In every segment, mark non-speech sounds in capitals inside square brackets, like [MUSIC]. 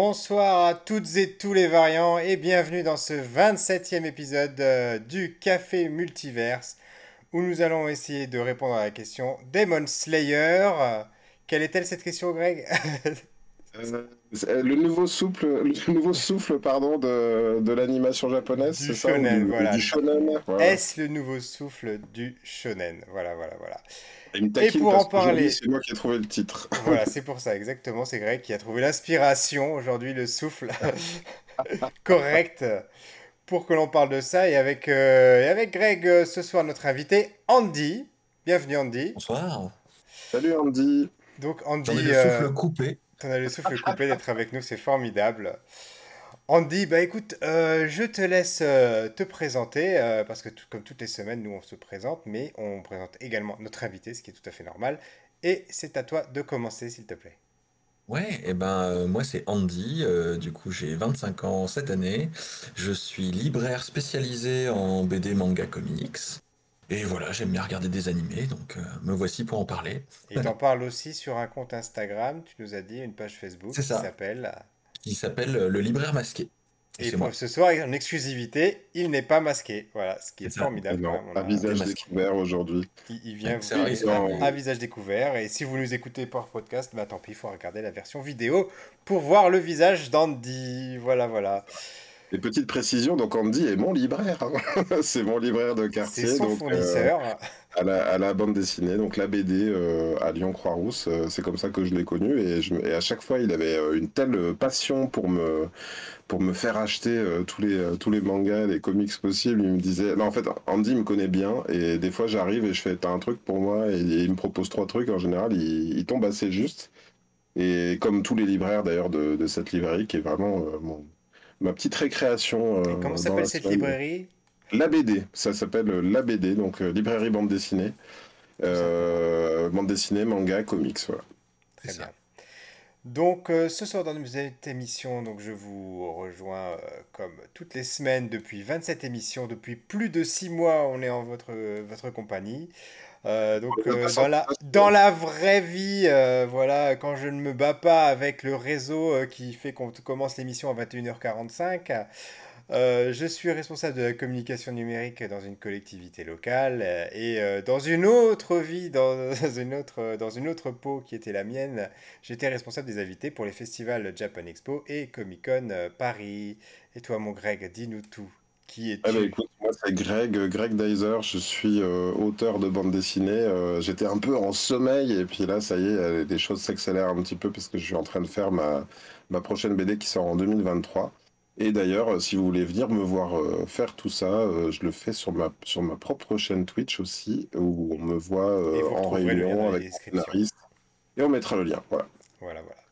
Bonsoir à toutes et tous les variants et bienvenue dans ce 27e épisode euh, du Café Multiverse où nous allons essayer de répondre à la question Demon Slayer. Quelle est-elle cette question Greg? Euh, [LAUGHS] le nouveau souffle, le [LAUGHS] nouveau souffle pardon, de, de l'animation japonaise, c'est ça shonen, du, voilà. du shonen voilà. Est-ce le nouveau souffle du shonen? Voilà, voilà, voilà. Taquine pour en parler- C'est moi qui ai trouvé le titre. [LAUGHS] Voilà, [LAUGHS] c'est pour ça, exactement. C'est Greg qui a trouvé l'inspiration aujourd'hui, le souffle correct pour que l'on parle de ça. Et avec, euh, et avec Greg, euh, ce soir, notre invité, Andy. Bienvenue, Andy. Bonsoir. Salut Andy. Donc, J'en ai Andy, le euh, souffle coupé. T'en as le souffle [LAUGHS] coupé d'être avec nous, c'est formidable. Andy, bah écoute, euh, je te laisse euh, te présenter, euh, parce que tout- comme toutes les semaines, nous on se présente, mais on présente également notre invité, ce qui est tout à fait normal. Et c'est à toi de commencer, s'il te plaît. Ouais, et ben euh, moi c'est Andy, euh, du coup j'ai 25 ans cette année, je suis libraire spécialisé en BD, manga, comics, et voilà, j'aime bien regarder des animés, donc euh, me voici pour en parler. Et t'en parles aussi sur un compte Instagram, tu nous as dit, une page Facebook qui s'appelle. qui s'appelle euh, Le Libraire Masqué. Et pour moi. ce soir, en exclusivité, il n'est pas masqué. Voilà, ce qui est formidable. Non, quand même. On un a- visage masqué. découvert aujourd'hui. il, il vient C'est vous vrai, mais- à visage découvert. Et si vous nous écoutez par podcast, bah tant pis, il faut regarder la version vidéo pour voir le visage d'Andy. Voilà, voilà. Et petite précision, donc Andy est mon libraire. hein. [LAUGHS] c'est mon libraire de C'est quartier. son donc, euh, fournisseur. à, la, à la bande dessinée, donc la BD euh, à Lyon Croix-Rousse. euh, c'est comme ça que je l'ai connu. Et, je, et à chaque fois, il avait euh, une telle passion pour me, pour me faire acheter euh, tous, les, euh, tous les mangas, les comics possibles. Il me disait. Non, en fait, Andy me connaît bien. Et des fois, j'arrive et je fais T'as un truc pour moi Et, il me propose trois trucs. En général, il, il tombe assez juste. Et comme tous les libraires d'ailleurs de, de cette librairie, qui est vraiment euh, mon- ma petite récréation. Et euh, comment dans s'appelle cette semaine. librairie? La BD, ça s'appelle euh, La BD, donc euh, librairie bande dessinée. Bande dessinée, manga, comics, voilà. Très bien. Donc, euh, ce soir dans cette émission, donc je vous rejoins euh, comme toutes les semaines depuis 27 émissions, depuis plus de 6 mois, on est en votre, votre compagnie. Euh, donc, euh, dans la, sorti. dans la vraie vie, euh, voilà, quand je ne me bats pas avec le réseau euh, qui fait qu'on commence l'émission à 21h45, euh, je suis responsable de la communication numérique dans une collectivité locale et dans une autre vie, dans [LAUGHS] une autre, dans une autre peau qui était la mienne, j'étais responsable des invités pour les festivals Japan Expo et Comic Con Paris. Et toi, mon Greg, dis-nous tout. Qui es-tu Ah bah écoute, moi c'est Greg, Greg Dyser, je suis euh, auteur de bande dessinée. euh, J'étais un peu en sommeil et puis là, ça y est, euh, les choses s'accélèrent un petit peu parce que je suis en train de faire ma, ma prochaine BD qui sort en 2023. Et d'ailleurs, euh, si vous voulez venir me voir euh, faire tout ça, euh, je le fais sur ma, sur ma propre chaîne Twitch aussi, où on me voit euh, en réunion avec mon scénariste. Et on mettra le lien, voilà. Voilà, voilà.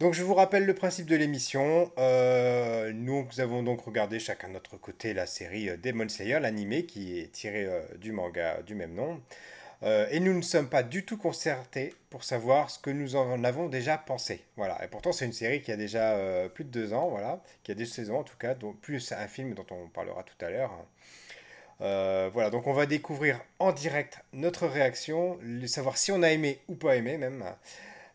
Donc je vous rappelle le principe de l'émission. Euh, nous avons donc regardé chacun de notre côté la série euh, Demon Slayer, l'animé qui est tiré euh, du manga du même nom. Et nous ne sommes pas du tout concertés pour savoir ce que nous en avons déjà pensé. Voilà. Et pourtant c'est une série qui a déjà plus de deux ans, voilà, qui a deux saisons en tout cas, plus un film dont on parlera tout à l'heure. Voilà, donc on va découvrir en direct notre réaction, savoir si on a aimé ou pas aimé même.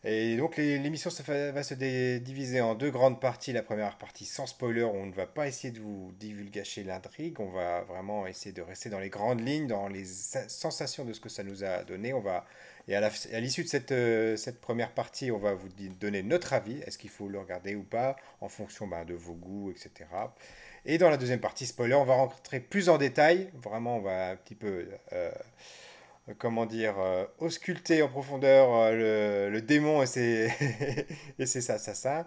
Et donc l'émission va se diviser en deux grandes parties. La première partie sans spoiler, on ne va pas essayer de vous divulgacher l'intrigue, on va vraiment essayer de rester dans les grandes lignes, dans les sa- sensations de ce que ça nous a donné. On va et à l'issue de cette, euh, cette première partie, on va vous donner notre avis. Est-ce qu'il faut le regarder ou pas, en fonction ben, de vos goûts, etc. Et dans la deuxième partie spoiler, on va rentrer plus en détail. Vraiment, on va un petit peu euh, comment dire, euh, ausculter en profondeur euh, le, démon et ses, [LAUGHS] et ses assassins.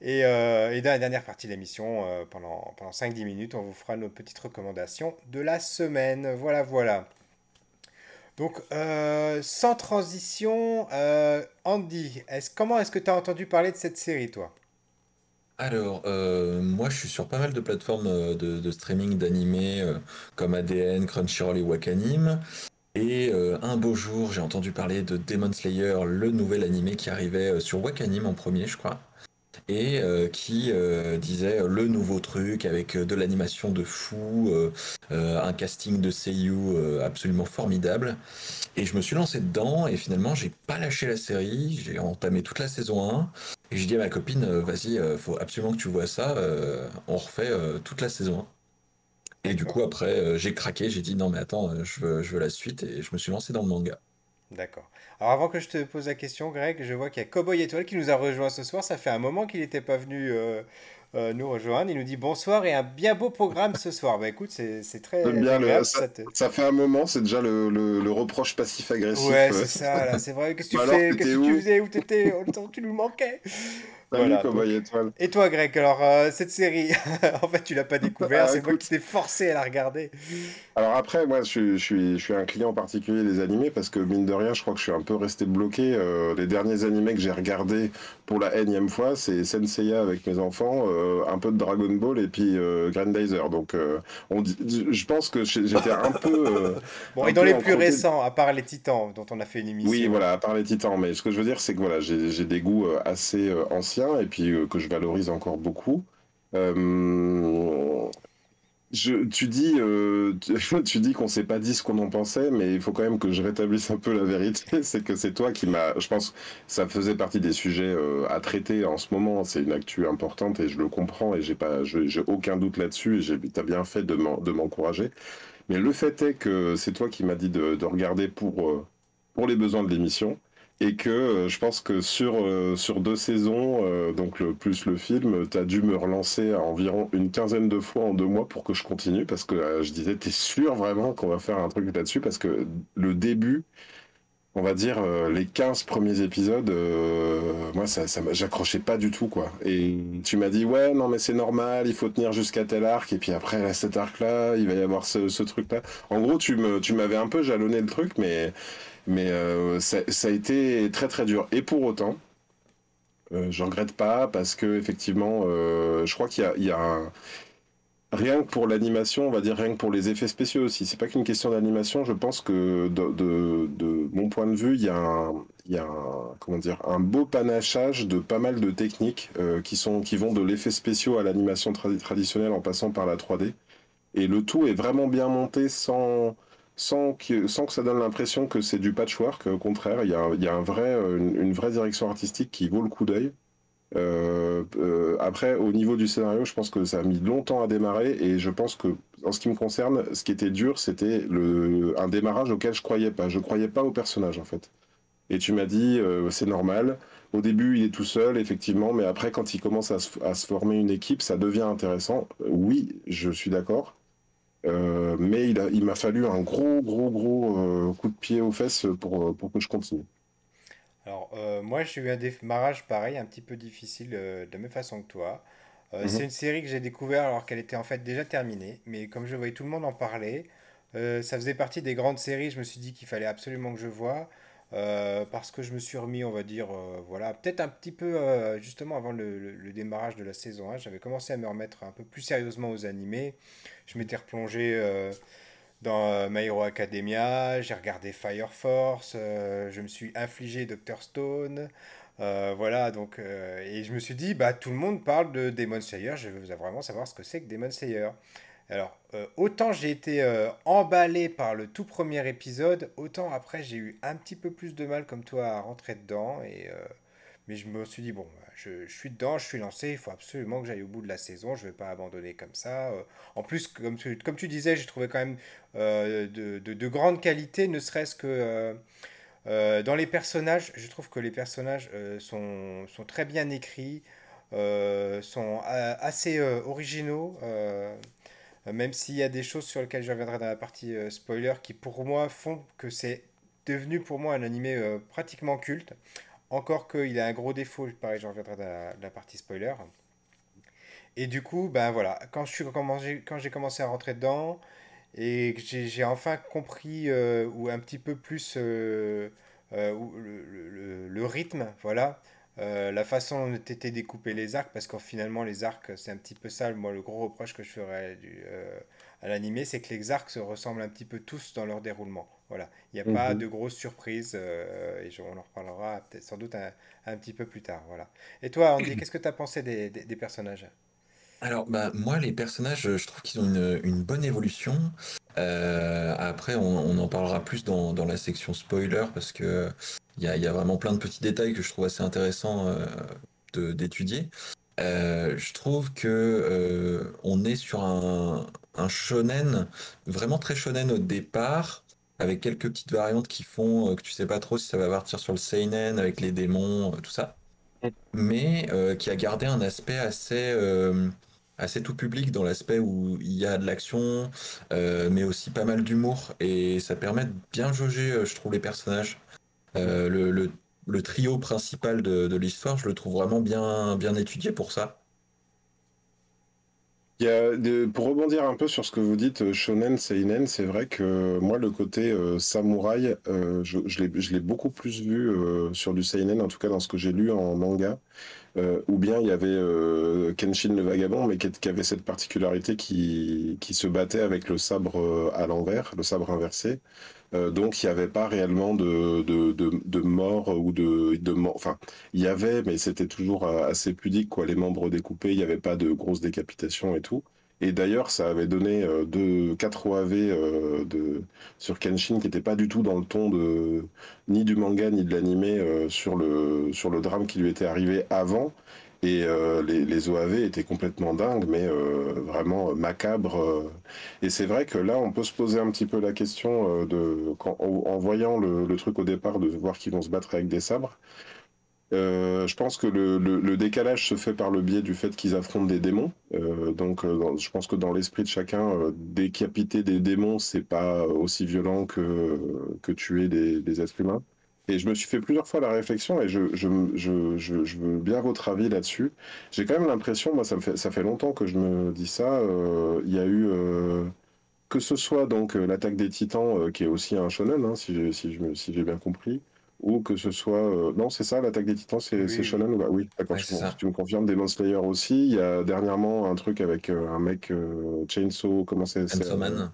Et, euh, dans la dernière partie de l'émission, euh, pendant, pendant 5-10 minutes, on vous fera nos petites recommandations de la semaine. Voilà, voilà. Donc, euh, sans transition, euh, Andy, comment est-ce que tu as entendu parler de cette série, toi? Alors, euh, moi je suis sur pas mal de plateformes euh, de, streaming d'animés euh, comme ADN, Crunchyroll et Wakanim. Et euh, un beau jour, j'ai entendu parler de Demon Slayer, le nouvel animé qui arrivait euh, sur Wakanim en premier, je crois. et qui disait le nouveau truc avec de l'animation de fou, un casting de seiyuu absolument formidable. Et je me suis lancé dedans et finalement j'ai pas lâché la série, j'ai entamé toute la saison 1 et j'ai dit à ma copine vas-y, faut absolument que tu vois ça, on refait toute la saison 1. Et du coup, après, euh, j'ai craqué, j'ai dit non, mais attends, euh, je veux, je veux la suite et je me suis lancé dans le manga. D'accord. Alors avant que je te pose la question, Greg, je vois qu'il y a Cowboy Étoile qui nous a rejoint ce soir. Ça fait un moment qu'il n'était pas venu euh, nous rejoindre. Il nous dit bonsoir et un bien beau programme ce soir. Bah écoute, c'est très bien agréable. ça, ça, fait un moment, c'est déjà le, le, reproche passif-agressif. Ouais, c'est ça. C'est vrai. Qu'est-ce que tu [LAUGHS] fais? Qu'est-ce que tu faisais? Où t'étais? Tu nous manquais. Et toi, Greg, alors euh, cette série, [LAUGHS] en fait, tu l'as pas découvert, ah, c'est moi qui t'ai forcé à la regarder. Alors après, moi, je, suis, je suis un client particulier des animés parce que mine de rien, je crois que je suis un peu resté bloqué. Euh, les derniers animés que j'ai regardés pour la énième fois, c'est Senseiya avec mes enfants, euh, un peu de Dragon Ball et puis Grandizer. Donc, on je pense que j'étais un peu. [LAUGHS] bon, et dans les plus récents, à part les Titans, dont on a fait une émission. Oui, voilà, à part les Titans. Mais ce que je veux dire, c'est que voilà, j'ai des goûts assez anciens et puis euh, que je valorise encore beaucoup. Euh, tu dis, euh, tu, [LAUGHS] dis qu'on s'est pas dit ce qu'on en pensait, mais il faut quand même que je rétablisse un peu la vérité. [LAUGHS] C'est que c'est toi qui m'as, je pense, ça faisait partie des sujets à traiter en ce moment. C'est une actu importante et je le comprends et j'ai pas, j'ai aucun doute là-dessus. Tu as bien fait de m'encourager. Mais le fait est que c'est toi qui m'as dit de, de, regarder pour pour les besoins de l'émission et que euh, je pense que sur, euh, sur deux saisons, euh, donc le, plus le film, tu as dû me relancer à environ une quinzaine de fois en deux mois pour que je continue, parce que je disais, t'es sûr vraiment qu'on va faire un truc là-dessus, parce que le début, on va dire, les 15 premiers épisodes, moi, ça, ça j'accrochais pas du tout, quoi. Et tu m'as dit, ouais, non, mais c'est normal, il faut tenir jusqu'à tel arc, et puis après, à cet arc-là, il va y avoir ce, ce truc-là. En gros, tu me, tu m'avais un peu jalonné le truc, mais mais euh, ça, a été très très dur. Et pour autant, euh, je regrette pas parce que effectivement, euh, je crois qu'il y a, un... rien que pour l'animation, on va dire rien que pour les effets spéciaux aussi. C'est pas qu'une question d'animation. Je pense que de, mon point de vue, il y a un, comment dire, un beau panachage de pas mal de techniques qui sont qui vont de l'effet spéciaux à l'animation traditionnelle en passant par la 3D. Et le tout est vraiment bien monté sans sans que, ça donne l'impression que c'est du patchwork. Au contraire, il y a, vrai, une, vraie direction artistique qui vaut le coup d'œil. Euh, euh, après, au niveau du scénario, je pense que ça a mis longtemps à démarrer et je pense que, en ce qui me concerne, ce qui était dur, c'était un démarrage auquel je croyais pas. Je croyais pas au personnage, en fait. Et tu m'as dit, euh, c'est normal. Au début, il est tout seul, effectivement, mais après, quand il commence à se former une équipe, ça devient intéressant. Oui, je suis d'accord. Euh, mais il, il m'a fallu un gros, gros, gros euh, coup de pied aux fesses pour, pour que je continue. Alors, euh, moi, j'ai eu un démarrage pareil, un petit peu difficile de la même façon que toi. Mhm. C'est une série que j'ai découvert alors qu'elle était en fait déjà terminée, mais comme je voyais tout le monde en parler, ça faisait partie des grandes séries, je me suis dit qu'il fallait absolument que je voie. Euh, parce que je me suis remis, on va dire, euh, voilà, peut-être un petit peu euh, justement avant le, démarrage de la saison 1, j'avais commencé à me remettre un peu plus sérieusement aux animés. Je m'étais replongé dans My Hero Academia, j'ai regardé Fire Force, je me suis infligé Doctor Stone. voilà, donc, et je me suis dit, bah, tout le monde parle de Demon Slayer, je veux vraiment savoir ce que c'est que Demon Slayer. Alors, euh, autant j'ai été euh, emballé par le tout premier épisode, autant après j'ai eu un petit peu plus de mal comme toi à rentrer dedans. Et, euh, mais je me suis dit, bon, bah, je, suis dedans, je suis lancé, il faut absolument que j'aille au bout de la saison, je ne vais pas abandonner comme ça. en plus, comme tu, disais, j'ai trouvé quand même de, de, grande qualité, ne serait-ce que... dans les personnages, je trouve que les personnages sont, très bien écrits, sont assez originaux. Euh, même s'il y a des choses sur lesquelles je reviendrai dans la partie euh, spoiler qui pour moi font que c'est devenu pour moi un animé euh, pratiquement culte. Encore qu'il a un gros défaut, pareil, j'en reviendrai dans la, partie spoiler. Et du coup, ben voilà, quand j'ai commencé à rentrer dedans et que j'ai enfin compris ou un petit peu plus le, rythme, voilà, Euh, la façon dont étaient découpés les arcs, parce que finalement les arcs, c'est un petit peu ça, moi le gros reproche que je ferais euh, à l'animé, c'est que les arcs se ressemblent un petit peu tous dans leur déroulement. Voilà, il n'y a pas Mhm. de grosses surprises, euh, et je- on en reparlera sans doute un, un petit peu plus tard. Voilà. Et toi, Andy, [CLEARS THROAT] qu'est-ce que tu as pensé des, des- des personnages? Alors, bah, moi, les personnages, je trouve qu'ils ont une, une bonne évolution. Euh, après, on, on en parlera plus dans, dans la section spoiler parce que y a, y a vraiment plein de petits détails que je trouve assez intéressants euh, d'étudier. Euh, je trouve que euh, on est sur un, shonen vraiment très shonen au départ, avec quelques petites variantes qui font que tu sais pas trop si ça va partir sur le seinen avec les démons, tout ça mais qui a gardé un aspect assez, assez tout public dans l'aspect où il y a de l'action, mais aussi pas mal d'humour, et ça permet de bien jauger, je trouve, les personnages. Euh, le, trio principal de, l'histoire, je le trouve vraiment bien, bien étudié pour ça. Pour rebondir un peu sur ce que vous dites, euh, shonen, seinen, c'est vrai que moi, le côté euh, samouraï, euh, je, je l'ai, beaucoup plus vu sur du seinen, en tout cas dans ce que j'ai lu en manga. Ou bien il y avait Kenshin le Vagabond, mais qui, qui avait cette particularité qui, qui se battait avec le sabre à l'envers, le sabre inversé. Euh, donc il n'y avait pas réellement de, de, de, mort ou de, de mort. Enfin, il y avait, mais c'était toujours euh, assez pudique, quoi. Les membres découpés, il n'y avait pas de grosses décapitations et tout. Et d'ailleurs, ça avait donné euh, deux, quatre OAV de, sur Kenshin qui n'étaient pas du tout dans le ton de, ni du manga ni de l'animé euh, sur le, sur le drame qui lui était arrivé avant. Et euh, les, OAV étaient complètement dingues, mais euh, vraiment macabres. euh. Et c'est vrai que là, on peut se poser un petit peu la question de, en, voyant le, truc au départ, de voir qu'ils vont se battre avec des sabres. Je pense que le, décalage se fait par le biais du fait qu'ils affrontent des démons. Donc, je pense que dans l'esprit de chacun, décapiter des démons, c'est pas aussi violent que, que tuer des, des êtres humains. Et je me suis fait plusieurs fois la réflexion et je, je, je, je, je veux bien votre avis là-dessus. J'ai quand même l'impression, moi, ça me fait, ça fait longtemps que je me dis ça. euh, Il y a eu, euh, que ce soit donc euh, l'attaque des Titans, euh, qui est aussi un shonen, hein, si j'ai si si bien compris, ou que ce soit, non, c'est ça, l'attaque des Titans, c'est Oui, oui. shonen ou pas? Oui, d'accord, Ouais, tu, me confirmes. Demon Slayer aussi. Il y a dernièrement un truc avec un mec Chainsaw, comment c'est Chainsaw euh,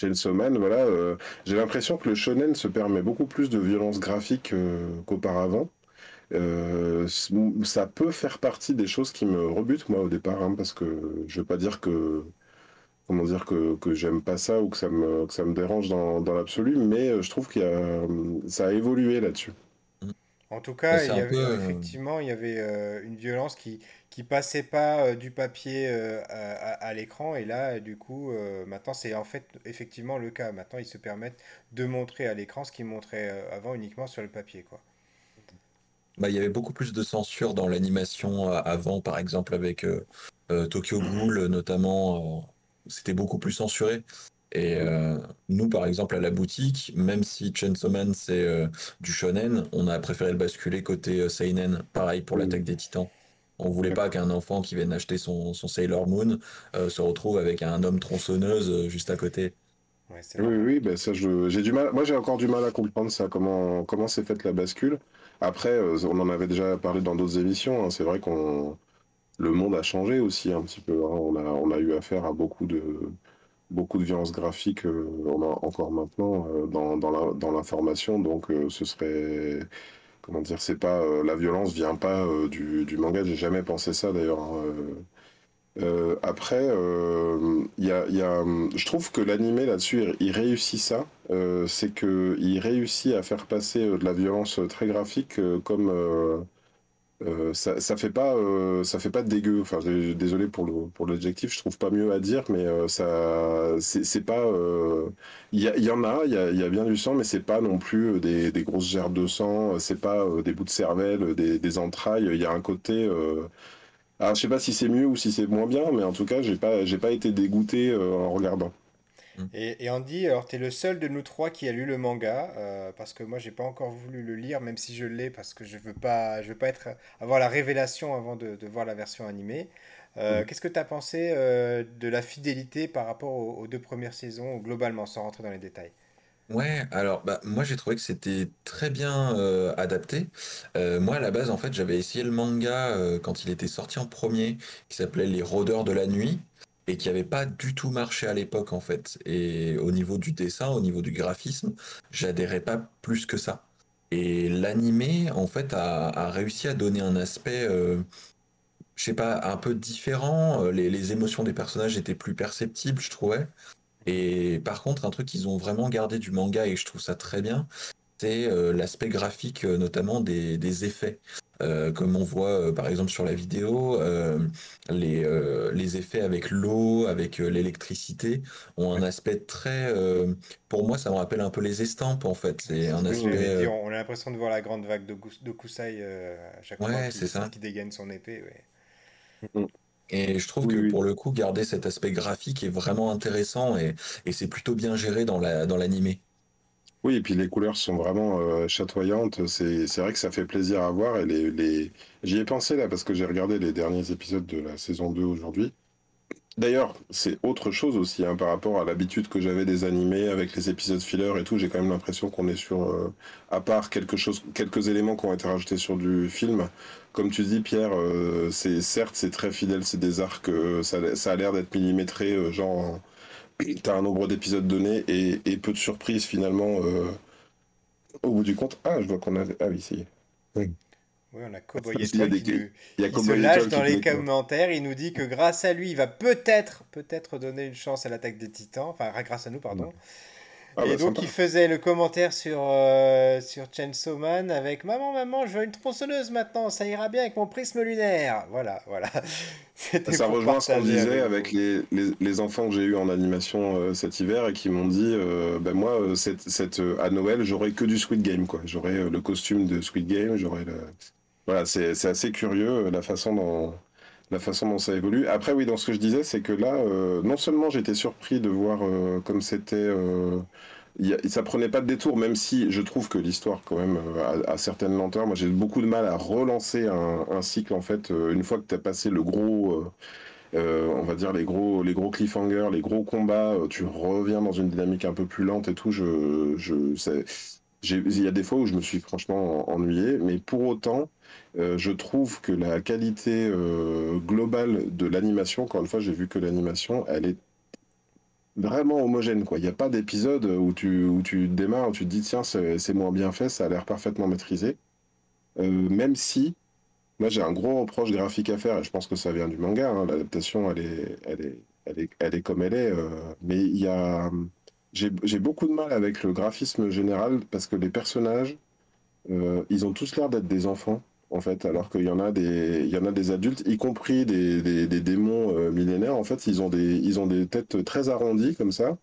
Chainsaw Man, voilà. euh, j'ai l'impression que le shonen se permet beaucoup plus de violence graphique euh, qu'auparavant. Euh, ça peut faire partie des choses qui me rebutent, moi, au départ, hein, parce que je veux pas dire que, comment dire, que, que j'aime pas ça ou que ça me, que dérange dans, l'absolu, mais je trouve euh, ça a évolué là-dessus. En tout cas, il y avait, peu. euh, euh, effectivement, il y avait euh, une violence qui qui passait pas euh, du papier euh, à, l'écran et là, du coup, maintenant c'est en fait effectivement le cas. Maintenant, ils se permettent de montrer à l'écran ce qu'ils montraient avant uniquement sur le papier, quoi. Bah, il y avait beaucoup plus de censure dans l'animation avant, par exemple avec Tokyo Ghoul notamment, c'était beaucoup plus censuré. Et euh, nous, par exemple, à la boutique, même si Chainsaw Man c'est euh, du shonen, on a préféré le basculer côté euh, seinen. Pareil pour l'attaque des Titans. On voulait pas qu'un enfant qui vienne acheter son, son Sailor Moon euh, se retrouve avec un homme tronçonneuse euh, juste à côté. Ouais, Oui, oui, oui, ben ça, j'ai du mal, moi j'ai encore du mal à comprendre ça, comment, comment s'est faite la bascule. Après, on en avait déjà parlé dans d'autres émissions, hein, c'est vrai qu'on, le monde a changé aussi un petit peu, hein. On a, on a eu affaire à beaucoup de, beaucoup de violences graphiques, euh, encore maintenant euh, dans, dans l'information, donc euh, ce serait, comment dire, c'est pas, la violence vient pas du, manga, j'ai jamais pensé ça d'ailleurs. hein, après, il y je trouve que l'animé là-dessus, il, il réussit ça. C'est que il réussit à faire passer de la violence très graphique comme euh, ça, ça fait pas, euh, ça fait pas dégueu. Enfin, désolé pour le pour l'adjectif, je trouve pas mieux à dire, mais euh, ça, c'est pas. euh, Il y, y en a, il y a, y a bien du sang, mais c'est pas non plus euh, des, des grosses gerbes de sang. C'est pas des bouts de cervelle, des, des entrailles. Il y a un côté. alors, je sais pas si c'est mieux ou si c'est moins bien, mais en tout cas, j'ai pas, j'ai pas été dégoûté en regardant. Et, et Andy, alors tu es le seul de nous trois qui a lu le manga, euh, parce que moi j'ai pas encore voulu le lire, même si je l'ai, parce que je veux pas, je veux pas être, avoir la révélation avant de, de voir la version animée. Euh, Mhm. qu'est-ce que tu as pensé euh, de la fidélité par rapport aux, aux deux premières saisons, globalement, sans rentrer dans les détails? Ouais, alors bah, moi j'ai trouvé que c'était très bien euh, adapté. Euh, moi à la base en fait j'avais essayé le manga euh, quand il était sorti en premier, qui s'appelait Les Rôdeurs de la Nuit, et qui avait pas du tout marché à l'époque en fait. Et au niveau du dessin, au niveau du graphisme, j'adhérais pas plus que ça. Et l'animé en fait a, réussi à donner un aspect, euh, je sais pas, un peu différent. Les, les émotions des personnages étaient plus perceptibles, je trouvais. Et par contre, un truc qu'ils ont vraiment gardé du manga et je trouve ça très bien, c'est euh, l'aspect graphique, euh, notamment des effets. Euh, comme on voit euh, par exemple sur la vidéo, euh, les, euh, les effets avec l'eau, avec euh, l'électricité, ont un aspect très... euh, pour moi, ça me rappelle un peu les estampes en fait. C'est un aspect... On a l'impression de voir la grande vague de, de Kusai euh, à chaque fois ouais, qu'il dégaine son épée. ouais. Mm. Et je trouve Oui, que oui. pour le coup, garder cet aspect graphique est vraiment intéressant et, et c'est plutôt bien géré dans la, dans l'animé. Oui, et puis les couleurs sont vraiment euh, chatoyantes. C'est, c'est vrai que ça fait plaisir à voir. Et les, les... J'y ai pensé là parce que j'ai regardé les derniers épisodes de la saison 2 aujourd'hui. D'ailleurs, c'est autre chose aussi hein, par rapport à l'habitude que j'avais des animés avec les épisodes filler et tout. J'ai quand même l'impression qu'on est sur, euh, à part quelques éléments qui ont été rajoutés sur du film. Comme tu dis, Pierre, euh, c'est certes c'est très fidèle, c'est des arcs, ça, ça a l'air d'être millimétré, genre t'as un nombre d'épisodes donné et, et peu de surprises finalement euh, au bout du compte. Ah, je vois qu'on a, ah oui, si. Oui. Oui, on a Cowboy Il y a, Étoile des... qui, nous- il y a qui se Cowboy lâche dans les commentaires. Il nous dit que grâce à lui, il va peut-être, peut-être donner une chance à l'attaque des Titans. Enfin, grâce à nous, pardon. Ah Et bah donc, sympa. il faisait le commentaire sur, euh, sur Chainsaw Man avec Maman, maman, je veux une tronçonneuse maintenant, ça ira bien avec mon prisme lunaire. Voilà, voilà. [LAUGHS] Ça rejoint ce qu'on disait avec les, les, les enfants que j'ai eus en animation euh, cet hiver et qui m'ont dit euh, ben moi euh, cette, cette, à Noël j'aurai que du Squid Game quoi j'aurai le costume de Squid Game j'aurai le voilà c'est assez curieux la façon dont la façon dont ça évolue après oui dans ce que je disais c'est que là euh, non seulement j'étais surpris de voir euh, comme c'était euh, ça prenait pas de détour même si je trouve que l'histoire quand même euh, a, certaines lenteurs moi j'ai beaucoup de mal à relancer un, cycle en fait une fois que tu as passé le gros on va dire les gros, les gros cliffhangers, les gros combats, tu reviens dans une dynamique un peu plus lente et tout. Je, je, il y a des fois où je me suis franchement ennuyé, mais pour autant, euh, je trouve que la qualité euh, globale de l'animation, encore une fois, j'ai vu que l'animation, elle est vraiment homogène. Il n'y a pas d'épisode où tu, démarres, où tu te dis, tiens, c'est moins bien fait, ça a l'air parfaitement maîtrisé. Euh, même si moi, j'ai un gros reproche graphique à faire, et je pense que ça vient du manga. hein. L'adaptation, elle est, elle est, elle est, elle est comme elle est. mais il y a, j'ai, beaucoup de mal avec le graphisme général parce que les personnages, ils ont tous l'air d'être des enfants, en fait, alors qu'il y en a des, il y en a des adultes, y compris des, des, des démons euh, millénaires. En fait, ils ont des, ils ont des têtes très arrondies comme ça.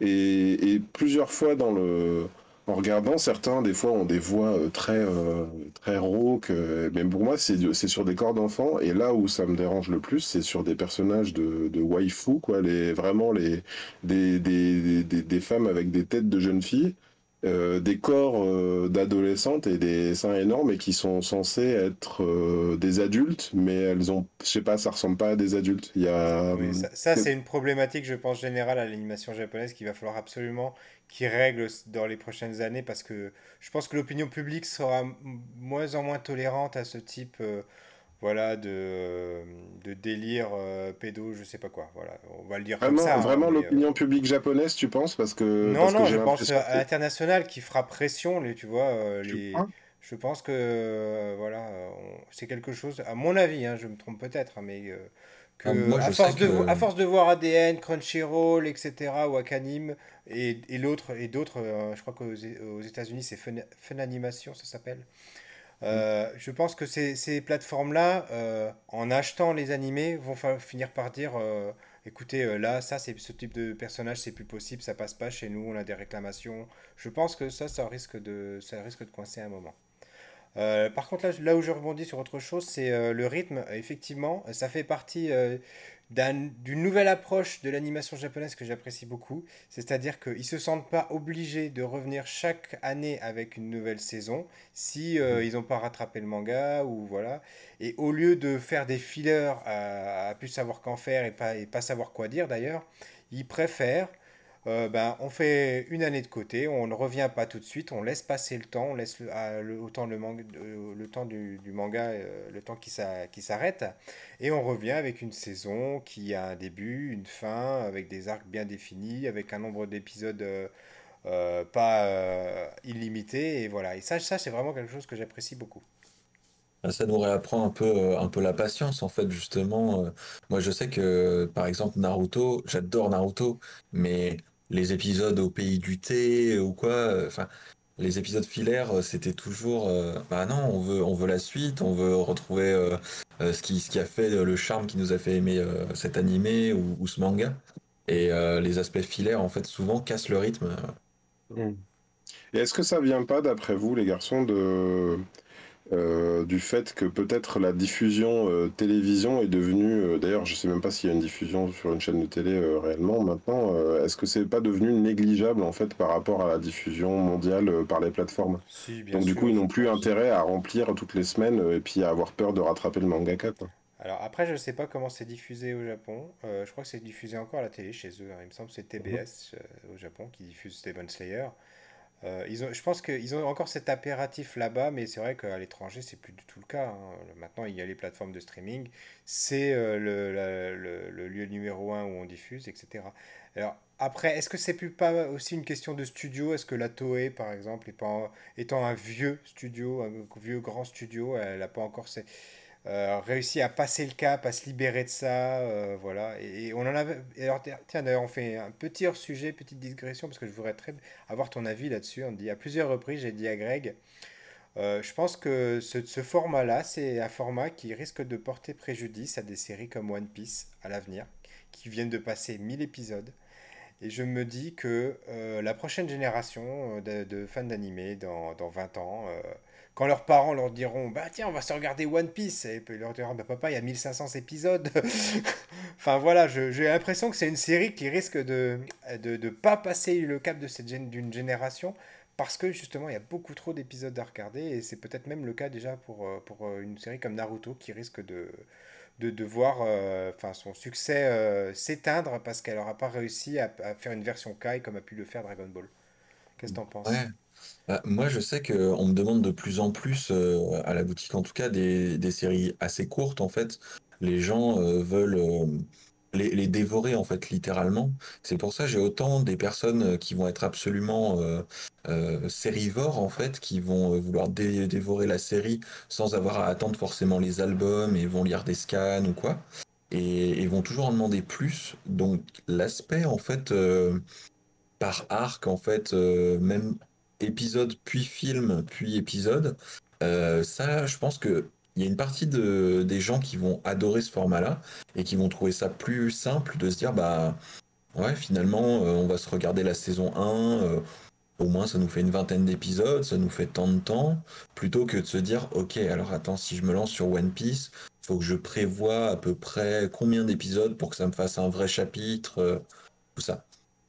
Et, et plusieurs fois dans le, en regardant, certains des fois ont des voix euh, très, euh, très rauques, mais pour moi c'est c'est sur des corps d'enfants. Et là où ça me dérange le plus, c'est sur des personnages de, de waifu, quoi, les, vraiment les, des, des, des, des femmes avec des têtes de jeunes filles, euh, des corps euh, d'adolescentes et des seins énormes et qui sont censés être euh, des adultes, mais elles ont, je sais pas, ça ressemble pas à des adultes. Il y a, Oui, ça, ça, c'est une problématique, je pense, générale à l'animation japonaise qu'il va falloir absolument qu'ils règlent dans les prochaines années parce que je pense que l'opinion publique sera moins en moins tolérante à ce type voilà, de, de délire euh, pédo, je sais pas quoi. Voilà, on va le dire comme Vraiment, ça. hein, vraiment mais, euh, l'opinion publique japonaise, tu penses? Parce que, Non, parce non, je pense à l'international qui fera pression, les, tu vois, euh, les... Je pense que, euh, voilà, euh, on- c'est quelque chose, à mon avis, hein, je me trompe peut-être, mais euh, Ah, moi, à force de, vo- que... à force de voir ADN, Crunchyroll, etc., ou Wakanim, et, et l'autre, et d'autres, euh, je crois qu'aux aux États-Unis, c'est Fun, Fun Animation, ça s'appelle. Euh, je pense que ces, plateformes-là, euh, en achetant les animés, vont finir par dire, euh, écoutez, là, ça, c'est ce type de personnage, c'est plus possible, ça passe pas chez nous, on a des réclamations. Je pense que ça, ça risque de, ça risque de coincer un moment. Par contre, là, où je rebondis sur autre chose, c'est le rythme. Effectivement, ça fait partie d'un- d'une nouvelle approche de l'animation japonaise que j'apprécie beaucoup. C'est-à-dire qu'ils ne se sentent pas obligés de revenir chaque année avec une nouvelle saison si euh, ils n'ont pas rattrapé le manga ou voilà. Et au lieu de faire des fillers à, à plus savoir qu'en faire et pas, et pas savoir quoi dire d'ailleurs, ils préfèrent euh, ben, on fait une année de côté, on ne revient pas tout de suite, on laisse passer le temps, on laisse le, le, autant le, manga, temps du, manga, le temps qui s'arrête, et on revient avec une saison qui a un début, une fin, avec des arcs bien définis, avec un nombre d'épisodes pas illimité, et voilà. Et ça, ça c'est vraiment quelque chose que j'apprécie beaucoup. Ah, ça nous réapprend un peu, euh, un peu la patience, en fait, justement. Euh. Moi, je sais que, par exemple, Naruto, j'adore Naruto, mais les épisodes au pays du thé ou quoi, euh, enfin, les épisodes filaires, c'était toujours, bah non, on veut, on veut la suite, on veut retrouver ce qui, ce qui a fait le charme qui nous a fait aimer cet animé ou, ce manga. Et les aspects filaires, en fait, souvent cassent le rythme. Mmh. Et est-ce que ça vient pas, d'après vous, les garçons, de euh, du fait que peut-être la diffusion euh, télévision est devenue, euh, d'ailleurs je sais même pas s'il y a une diffusion sur une chaîne de télé réellement maintenant, est-ce que c'est pas devenu négligeable en fait par rapport à la diffusion mondiale par les plateformes? Donc du coup ils n'ont plus intérêt à remplir toutes les semaines et puis à avoir peur de rattraper le mangaka quoi. Alors après je sais pas comment c'est diffusé au Japon, je crois que c'est diffusé encore à la télé chez eux, hein. il me semble que c'est TBS mhm. au Japon qui diffuse Demon Slayer. Euh, je pense qu'ils ont encore cet impératif là-bas, mais c'est vrai qu'à l'étranger, c'est plus du tout le cas. Hein. Maintenant, il y a les plateformes de streaming, c'est euh, le, lieu numéro un où on diffuse, etc. Alors, après, est-ce que c'est plus pas aussi une question de studio? Est-ce que la Toei, par exemple, étant un vieux studio, un vieux grand studio, elle n'a pas encore ces euh, réussi à passer le cap, à se libérer de ça, euh, voilà. Et, on en avait. tiens, d'ailleurs, on fait un petit hors sujet, petite digression, parce que je voudrais très avoir ton avis là-dessus. On dit à plusieurs reprises, j'ai dit à Greg, euh, je pense que ce, format-là, c'est un format qui risque de porter préjudice à des séries comme One Piece à l'avenir, qui viennent de passer 1000 épisodes. Et je me dis que la prochaine génération de, de fans d'animé, dans, dans, 20 ans, quand leurs parents leur diront bah tiens on va se regarder One Piece et puis ils leur diront bah papa il y a 1500 épisodes. [LAUGHS] Enfin voilà j'ai l'impression que c'est une série qui risque de de, pas passer le cap de cette d'une génération parce que justement il y a beaucoup trop d'épisodes à regarder et c'est peut-être même le cas déjà pour, euh, pour euh, une série comme Naruto qui risque de de, voir euh, son succès s'éteindre parce qu'elle n'aura pas réussi à, faire une version Kai comme a pu le faire Dragon Ball. Qu'est-ce que tu en penses bah, moi, je sais qu'on me demande de plus en plus, euh, à la boutique en tout cas, des, des séries assez courtes en fait. Les gens euh, veulent euh, les, dévorer en fait littéralement. C'est pour ça que j'ai autant des personnes qui vont être absolument sérivores en fait, qui vont vouloir dévorer la série sans avoir à attendre forcément les albums et vont lire des scans ou quoi. Et, et vont toujours en demander plus. Donc l'aspect en fait par arc en fait, même épisode puis film puis épisode, euh, ça, je pense que il y a une partie de, des gens qui vont adorer ce format-là et qui vont trouver ça plus simple de se dire bah ouais finalement euh, on va se regarder la saison 1 euh, au moins ça nous fait une vingtaine d'épisodes ça nous fait tant de temps plutôt que de se dire ok alors attends si je me lance sur One Piece faut que je prévoie à peu près combien d'épisodes pour que ça me fasse un vrai chapitre tout ça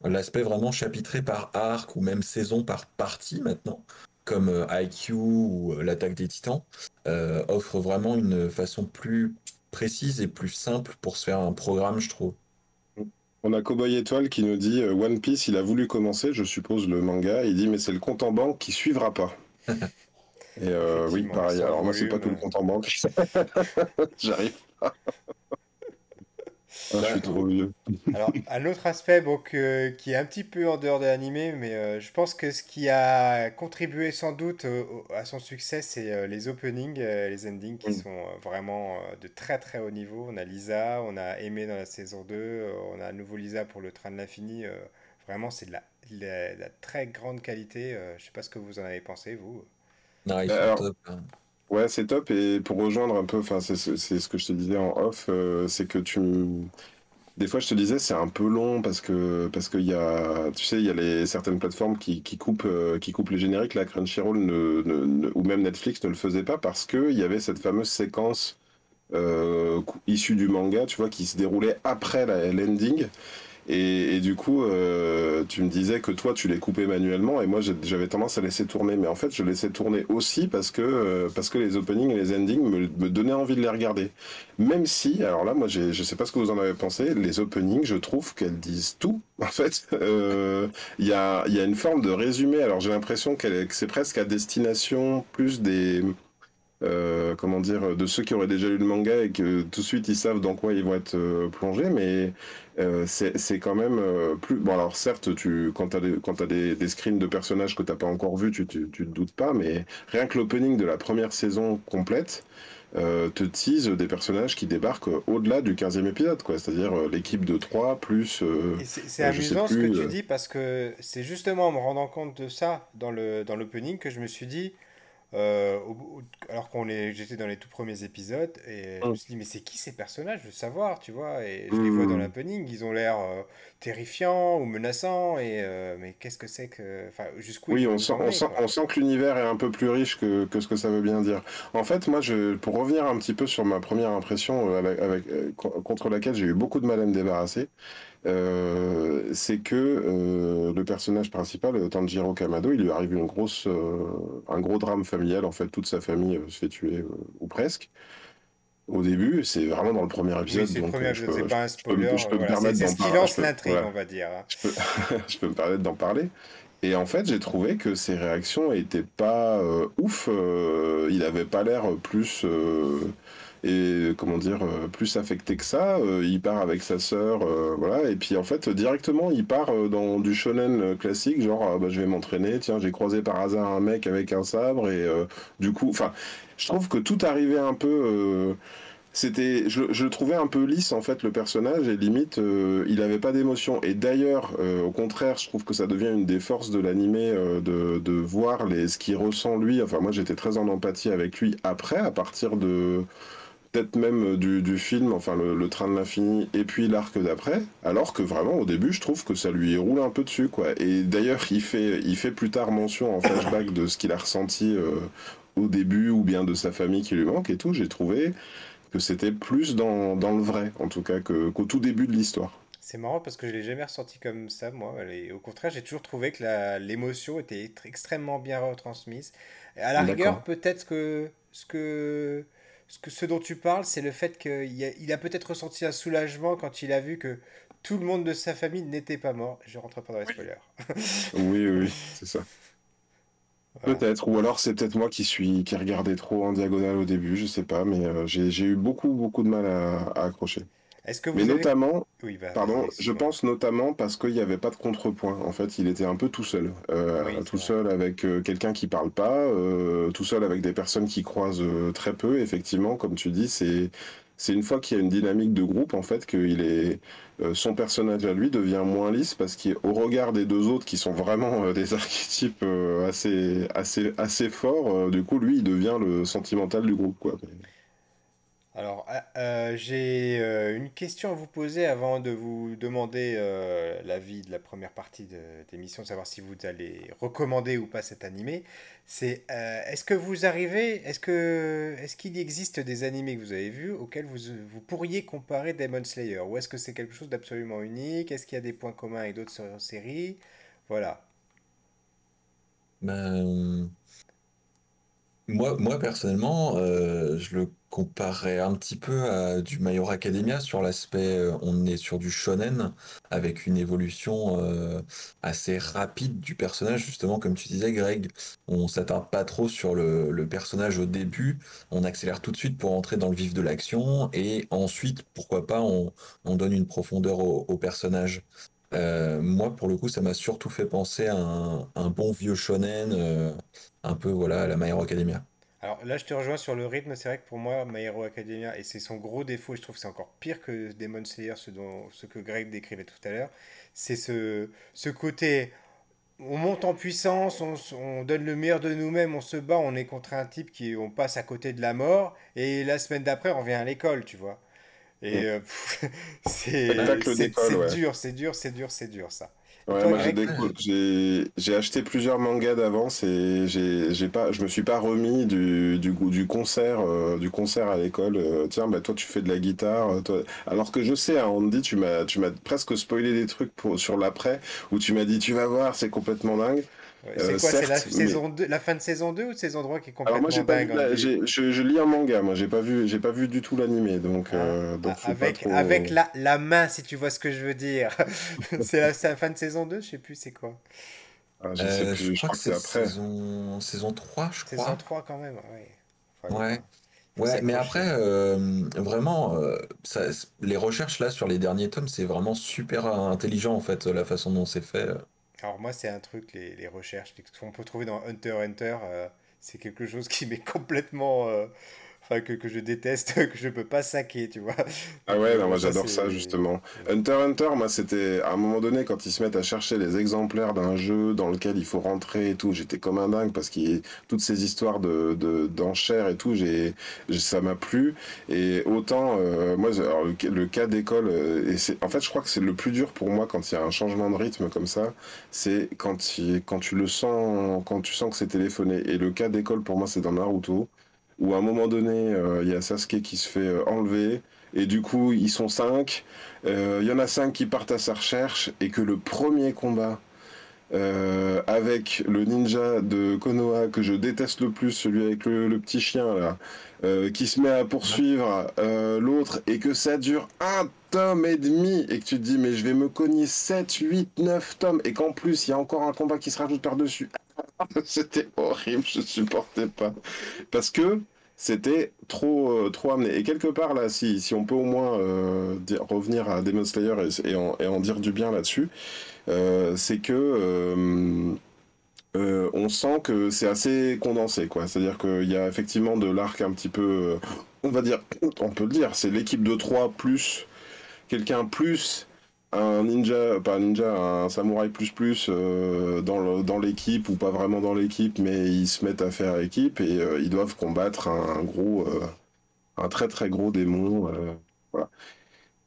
l'aspect vraiment chapitré par arc ou même saison par partie maintenant, comme euh, IQ ou euh, l'attaque des titans, euh, offre vraiment une façon plus précise et plus simple pour se faire un programme, je trouve. On a Cowboy Étoile qui nous dit One Piece, il a voulu commencer, je suppose, le manga. Il dit, mais c'est le compte en banque qui suivra pas. [LAUGHS] et oui, pareil. Alors, moi, c'est pas tout le compte en banque. [LAUGHS] J'arrive pas. Ah, je suis trop vieux. [LAUGHS] Alors, un autre aspect qui est un petit peu en dehors de l'animé, mais euh, je pense que ce qui a contribué sans doute à son succès, c'est euh, les openings, euh, les endings qui mm. sont vraiment de très très haut niveau. On a Lisa, on a Aimé dans la saison 2, on a à nouveau Lisa pour le train de l'infini. vraiment, c'est de la, la, très grande qualité. je sais pas ce que vous en avez pensé, vous. Non, ils sont top. Hein. Ouais, c'est top. Et pour rejoindre un peu, enfin, c'est ce que je te disais en off, euh, c'est que tu Des fois, je te disais, c'est un peu long parce que parce qu'il y a, tu sais, il y a les certaines plateformes qui, qui coupent euh, qui coupent les génériques. La Crunchyroll ne, ou même Netflix ne le faisait pas parce que il y avait cette fameuse séquence euh, issue du manga, tu vois, qui se déroulait après la l'ending Et, du coup, euh, tu me disais que toi, tu les coupais manuellement, et moi, j'avais tendance à laisser tourner. Mais en fait, je laissais tourner aussi parce que, euh, parce que les openings et les endings me, donnaient envie de les regarder. Même si, alors là, moi, je sais pas ce que vous en avez pensé, les openings, je trouve qu'elles disent tout. [LAUGHS] En fait, euh, il y, a, y a une forme de résumé. Alors, j'ai l'impression que c'est presque à destination plus des euh, comment dire, de ceux qui auraient déjà lu le manga et que tout de suite ils savent dans quoi ils vont être euh, plongés, mais euh, c'est quand même plus. Bon, alors certes, tu, quand tu as, des, quand as des, des, screens de personnages que tu n'as pas encore vus, tu, tu, te doutes pas, mais rien que l'opening de la première saison complète. te tease des personnages qui débarquent au-delà du 15e épisode, quoi. C'est-à-dire l'équipe de 3 plus. c'est amusant ce que tu dis parce que c'est justement en me rendant compte de ça dans l'opening dans que je me suis dit, euh, alors qu'on est, j'étais dans les tout premiers épisodes et je me suis dit mais c'est qui ces personnages, je veux savoir, tu vois? Et je les vois dans hmm. l'opening, ils ont l'air euh, terrifiants ou menaçants et euh, mais qu'est-ce que c'est que, enfin jusqu'où Oui, on sent, on sent, on sent, que l'univers est un peu plus riche que, que, ce que ça veut bien dire. En fait, moi, je, pour revenir un petit peu sur ma première impression avec, contre laquelle j'ai eu beaucoup de mal à me débarrasser. Euh, c'est que euh, le personnage principal, Tanjiro Kamado, il lui arrive une grosse, euh, un gros drame familial. En fait, toute sa famille se fait tuer ou presque. Au début, c'est vraiment dans le premier épisode. c'est pas un spoiler. Je peux, me permettre d'en parler. lance l'intrigue, on va dire. Je peux, [LAUGHS] je peux me permettre d'en parler. Et en fait, j'ai trouvé que ses réactions étaient pas ouf. il avait pas l'air plus et comment dire euh, plus affecté que ça. Euh, il part avec sa sœur, euh, voilà, et puis en fait directement il part dans du shonen classique, genre ah, bah, je vais m'entraîner, tiens j'ai croisé par hasard un mec avec un sabre et du coup, enfin, je trouve que tout arrivait un peu c'était je, je, trouvais un peu lisse en fait le personnage et limite il avait pas d'émotion et d'ailleurs au contraire je trouve que ça devient une des forces de l'animé de, de, voir les ce qu'il ressent lui enfin moi j'étais très en empathie avec lui après à partir de peut-être même euh, du, film, enfin le, train de l'infini, et puis l'arc d'après, alors que vraiment au début je trouve que ça lui roule un peu dessus quoi. Et d'ailleurs il fait, il fait plus tard mention en flashback de ce qu'il a ressenti euh, au début ou bien de sa famille qui lui manque et tout. J'ai trouvé que c'était plus dans, le vrai en tout cas qu'au tout début de l'histoire. C'est marrant parce que je l'ai jamais ressenti comme ça, moi. Et au contraire, j'ai toujours trouvé que l'émotion était extrêmement bien retransmise. À la rigueur, peut-être que ce que ce, que, ce dont tu parles, c'est le fait qu'il a, il a peut-être ressenti un soulagement quand il a vu que tout le monde de sa famille n'était pas mort. Je rentre pas dans les spoilers. [LAUGHS] oui, oui, c'est ça. Peut-être, ou alors c'est peut-être moi qui suis qui regardais trop en diagonale au début, je sais pas, mais euh, j'ai eu beaucoup beaucoup de mal à accrocher. Mais notamment, bah, pardon, je pense notamment parce qu'il n'y avait pas de contrepoint. En fait, il était un peu tout seul, euh, tout seul avec euh, quelqu'un qui parle pas, euh, tout seul avec des personnes qui croisent très peu. Effectivement, comme tu dis, c'est c'est une fois qu'il y a une dynamique de groupe en fait qu'il est son personnage à lui devient moins lisse parce qu'au regard des deux autres qui sont vraiment des [LAUGHS] archétypes assez assez assez forts, du coup lui il devient le sentimental du groupe quoi. Alors, euh, euh, j'ai euh, une question à vous poser avant de vous demander l'avis de la première partie de l'émission, savoir si vous allez recommander ou pas cet animé. C'est est-ce que vous arrivez, est-ce que est-ce qu'il existe des animés que vous avez vus auxquels vous, vous pourriez comparer Demon Slayer? Ou est-ce que c'est quelque chose d'absolument unique? Est-ce qu'il y a des points communs avec d'autres séries? Voilà. Ben, moi, moi personnellement, euh, je le comparerais un petit peu à du My Hero Academia sur l'aspect, euh, on est sur du shonen avec une évolution euh, assez rapide du personnage, justement comme tu disais, Greg. On s'attarde pas trop sur le, personnage au début, on accélère tout de suite pour entrer dans le vif de l'action et ensuite, pourquoi pas, on, on donne une profondeur au personnage. Euh, moi, pour le coup, ça m'a surtout fait penser à un, bon vieux shonen, euh, un peu voilà, à la My Hero Academia. Alors là, je te rejoins sur le rythme. C'est vrai que pour moi, My Hero Academia, et c'est son gros défaut, je trouve que c'est encore pire que Demon Slayer, ce, dont, ce que Greg décrivait tout à l'heure, c'est ce, ce côté. On monte en puissance, on, on donne le meilleur de nous-mêmes, on se bat, on est contre un type qui on passe à côté de la mort, et la semaine d'après, on revient à l'école, tu vois. Et euh, [LAUGHS] c'est dur, c'est dur, c'est dur, c'est dur, c'est dur ça. Ouais, moi j'ai acheté plusieurs mangas d'avance et j'ai pas je me suis pas remis du du, du concert euh, du concert à l'école. Euh, tiens bah toi tu fais de la guitare toi... alors que je sais hein, Andy tu m'as tu m'as presque spoilé des trucs pour sur l'après où tu m'as dit tu vas voir c'est complètement dingue. C'est quoi C'est la, saison 2, la fin de saison 2 ou de saison 3 qui est complètement Alors moi, dingue je, je, lis un manga, moi j'ai pas vu, j'ai pas vu du tout l'animé, donc, ah. donc avec, avec la, la, main si tu vois ce que je veux dire. [LAUGHS] c'est la, la, fin de saison 2, je sais plus c'est quoi. Ah, je, sais euh, plus, je, crois, que c'est après. Saison... saison 3, je crois. Saison 3 quand même, ouais. ouais. Ouais, mais après, euh, vraiment, euh, ça, les recherches là sur les derniers tomes, c'est vraiment super intelligent en fait, la façon dont c'est fait. Alors moi, c'est un truc, les, les recherches qu'on peut trouver dans Hunter Hunter, c'est quelque chose qui m'est [LAUGHS] complètement que, que, je déteste, [LAUGHS] que je peux pas saquer, tu vois. Ah ouais, moi j'adore ça justement. Hunter Hunter, moi c'était à un moment donné quand ils se mettent à chercher les exemplaires d'un jeu dans lequel il faut rentrer et tout, j'étais comme un dingue parce qu'il toutes ces histoires de d'enchères et tout, j'ai ça m'a plu et autant euh, moi le, cas d'école euh, et c'est en fait je crois que c'est le plus dur pour moi quand il y a un changement de rythme comme ça, c'est quand quand tu le sens quand tu sens que c'est téléphoné et le cas d'école pour moi c'est dans Naruto où à un moment donné, euh, il y a Sasuke qui se fait euh, enlever, et du coup, ils sont cinq. Euh, il y en a cinq qui partent à sa recherche, et que le premier combat avec le ninja de Konoha que je déteste le plus, celui avec le, petit chien là, qui se met à poursuivre l'autre, et que ça dure un tome et demi, et que tu te dis, mais je vais me cogner 7, 8, 9 tomes, et qu'en plus, il y a encore un combat qui se rajoute par-dessus. [LAUGHS] C'était horrible, je supportais pas. Parce que c'était trop, euh, trop amené. Et quelque part, là, si, si on peut au moins euh, revenir à Demon Slayer et, en, dire du bien là-dessus, euh, c'est que on sent que c'est assez condensé, quoi. C'est-à-dire qu'il y a effectivement de l'arc un petit peu, on va dire, on peut le dire, c'est l'équipe de 3 plus quelqu'un plus un ninja, pas un ninja, un samouraï plus plus euh, dans l'équipe ou pas vraiment dans l'équipe, mais ils se mettent à faire équipe et euh, ils doivent combattre un, gros, euh, un très très gros démon. voilà.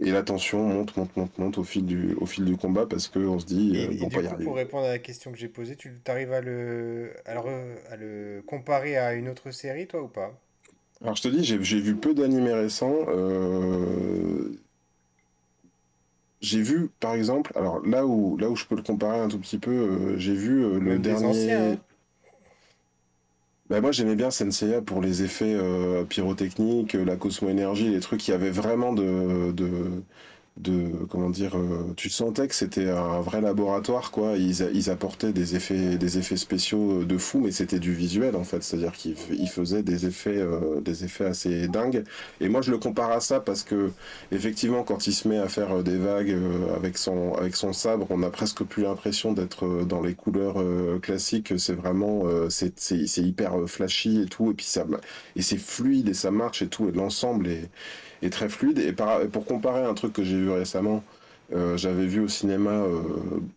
Et la tension monte, monte, monte, monte au fil du, au fil du combat parce qu'on se dit. Et, du coup, pour répondre à la question que j'ai posée, tu arrives à le, à, le, à le comparer à une autre série, toi ou pas? Alors je te dis, j'ai vu peu d'animés récents. J'ai vu, par exemple, alors là où, là où je peux le comparer un tout petit peu, euh, j'ai vu euh, le dernier. Hein. Bah, moi j'aimais bien Senseiya pour les effets euh, pyrotechniques, la cosmo-énergie, les trucs qui avaient vraiment de, de, de comment dire euh, tu sentais que c'était un vrai laboratoire quoi. Ils, ils apportaient des effets des effets spéciaux de fou mais c'était du visuel en fait. C'est-à-dire qu'ils faisaient des effets euh, des effets assez dingues. Et moi je le compare à ça parce que effectivement quand il se met à faire euh, des vagues avec son avec son sabre on a presque plus l'impression d'être dans les couleurs classiques. C'est vraiment c'est c'est hyper flashy et tout. Et puis ça et c'est fluide et ça marche et tout. Et l'ensemble est est très fluide. Et pour comparer un truc que j'ai vu récemment, euh, j'avais vu au cinéma euh,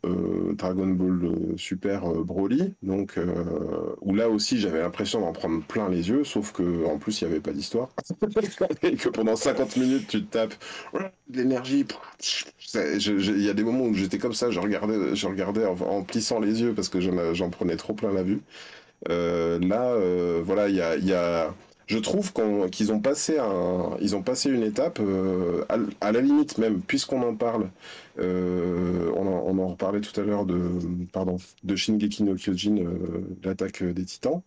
euh, Dragon Ball Super Broly, donc où là aussi j'avais l'impression d'en prendre plein les yeux, sauf que en plus il n'y avait pas d'histoire [LAUGHS] et que pendant 50 minutes tu tapes l'énergie. Il y a des moments où j'étais comme ça, je regardais, je regardais en, plissant les yeux parce que j'en prenais trop plein la vue. là, voilà, il y y a je trouve qu'ils ont passé une étape euh, à, la limite même, puisqu'on en parle. Euh, on, en, reparlait tout à l'heure de pardon de Shingeki no Kyojin, euh, l'attaque des Titans.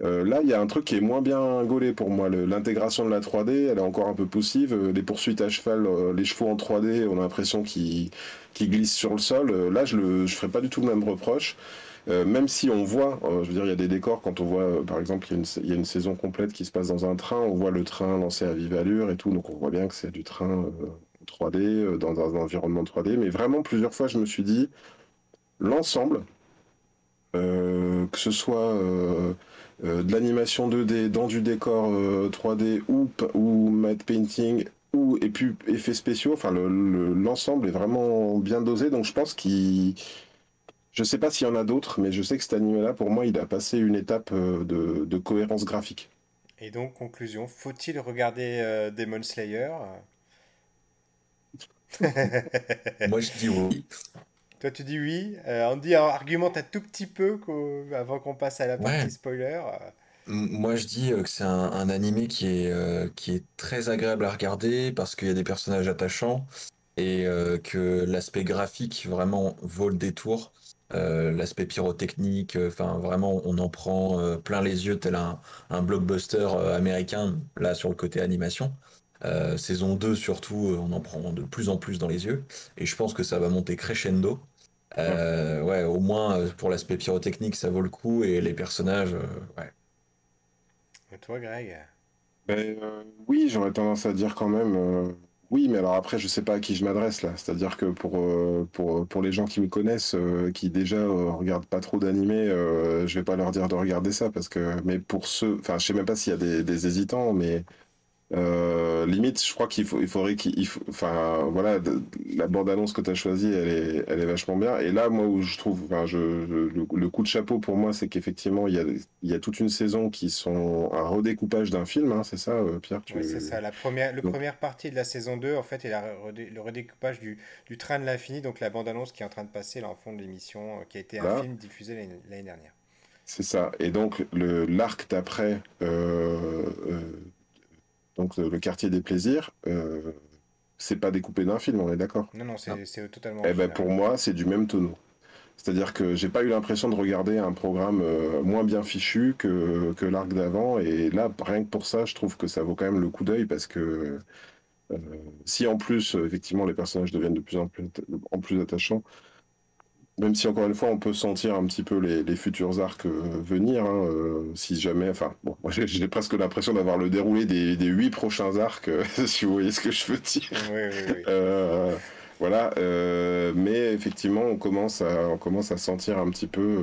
là, il y a un truc qui est moins bien gaulé pour moi. L'intégration de la 3D, elle est encore un peu poussive. Les poursuites à cheval, les chevaux en 3D, on a l'impression qu'ils glissent sur le sol. Là, je ne ferai pas du tout le même reproche. Euh, même si on voit, euh, je veux dire, il y a des décors, quand on voit, euh, par exemple, il y, a une, saison complète qui se passe dans un train, on voit le train lancé à vive allure et tout, donc on voit bien que c'est du train 3D, dans un environnement 3D, mais vraiment, plusieurs fois, je me suis dit, l'ensemble, que ce soit de l'animation 2D dans du décor 3D ou, ou matte painting, ou, et puis effets spéciaux, enfin, l'ensemble est vraiment bien dosé, donc je pense qu'il je sais pas s'il y en a d'autres, mais je sais que cet animé-là, pour moi, il a passé une étape euh, de, cohérence graphique. Et donc, conclusion, faut-il regarder euh, Demon Slayer? [LAUGHS] Moi, je dis oui. Toi, tu dis oui. Euh, Andy argumente un tout petit peu avant qu'on passe à la partie spoiler. Moi, je dis euh, que c'est un, animé qui est, euh, qui est très agréable à regarder parce qu'il y a des personnages attachants et euh, que l'aspect graphique vraiment vaut le détour. L'aspect pyrotechnique, enfin vraiment, on en prend plein les yeux tel un, un blockbuster américain là sur le côté animation. saison 2 surtout, on en prend de plus en plus dans les yeux et je pense que ça va monter crescendo. ouais, au moins pour l'aspect pyrotechnique, ça vaut le coup et les personnages, ouais, et toi, Greg? Ben, euh, Oui, j'aurais tendance à dire quand même. Euh, oui, mais alors après, je sais pas à qui je m'adresse là. C'est-à-dire que pour, euh, pour, pour les gens qui me connaissent, qui déjà regardent pas trop d'animés, je vais pas leur dire de regarder ça parce que. Mais pour ceux. Enfin, je sais même pas s'il y a des, des hésitants, mais euh, limite, je crois qu'il faut, il faudrait qu'il, enfin, voilà, la bande-annonce que tu as choisie, elle est, elle est vachement bien. Et là, moi, où je trouve, enfin, je, le, coup de chapeau pour moi, c'est qu'effectivement, il y a, il y a toute une saison qui sont un redécoupage d'un film, hein, c'est ça, euh, Pierre Oui, c'est ça. La première, le première partie de la saison 2, en fait, est la, le redécoupage du, du train de l'infini, donc la bande-annonce qui est en train de passer là en fond de l'émission, euh, qui a été un film diffusé l'année dernière. C'est ça. Et donc, le, l'arc d'après. Euh, donc le quartier des plaisirs, euh, c'est pas découpé d'un film, on est d'accord Non, non, c'est totalement. Eh ben, pour moi, c'est du même tonneau. C'est-à-dire que j'ai pas eu l'impression de regarder un programme euh, moins bien fichu que, que l'arc d'avant. Et là, rien que pour ça, je trouve que ça vaut quand même le coup d'œil parce que euh, si en plus, effectivement, les personnages deviennent de plus en plus, en plus attachants, même si encore une fois on peut sentir un petit peu les, futurs arcs euh, venir, hein, euh, si jamais, enfin bon, [LAUGHS] j'ai presque l'impression d'avoir le déroulé des, huit prochains arcs, euh, [LAUGHS] si vous voyez ce que je veux dire. Oui, oui, oui. voilà, mais effectivement on commence à, on commence à sentir un petit peu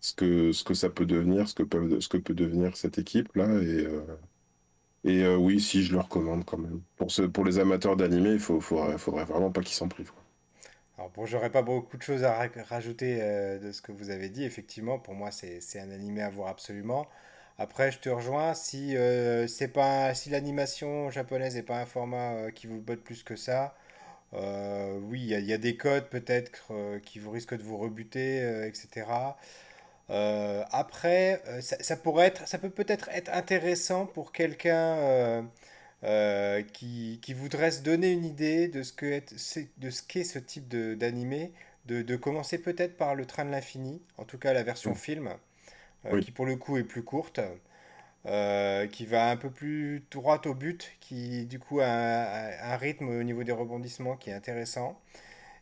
ce que ce que ça peut devenir, ce que peut, ce que peut devenir cette équipe là et et oui, si je le recommande quand même. Pour ce, pour les amateurs d'animé, il faut, faudrait, faudrait vraiment pas qu'ils s'en privent. Alors bon, j'aurais pas beaucoup de choses à rajouter euh, de ce que vous avez dit. Effectivement, pour moi, c'est un animé à voir absolument. Après, je te rejoins. Si euh, si l'animation japonaise n'est pas un format euh, qui vous botte plus que ça, oui, il y, a des codes peut-être qui vous risquent de vous rebuter, etc. après, ça, pourrait être, ça peut peut-être être intéressant pour quelqu'un euh, qui, qui, voudrait se donner une idée de ce que de ce qu'est ce type d'animé, de, de, commencer peut-être par le train de l'infini, en tout cas la version film, euh, qui pour le coup est plus courte, euh, qui va un peu plus droite au but, qui du coup a un, rythme au niveau des rebondissements qui est intéressant.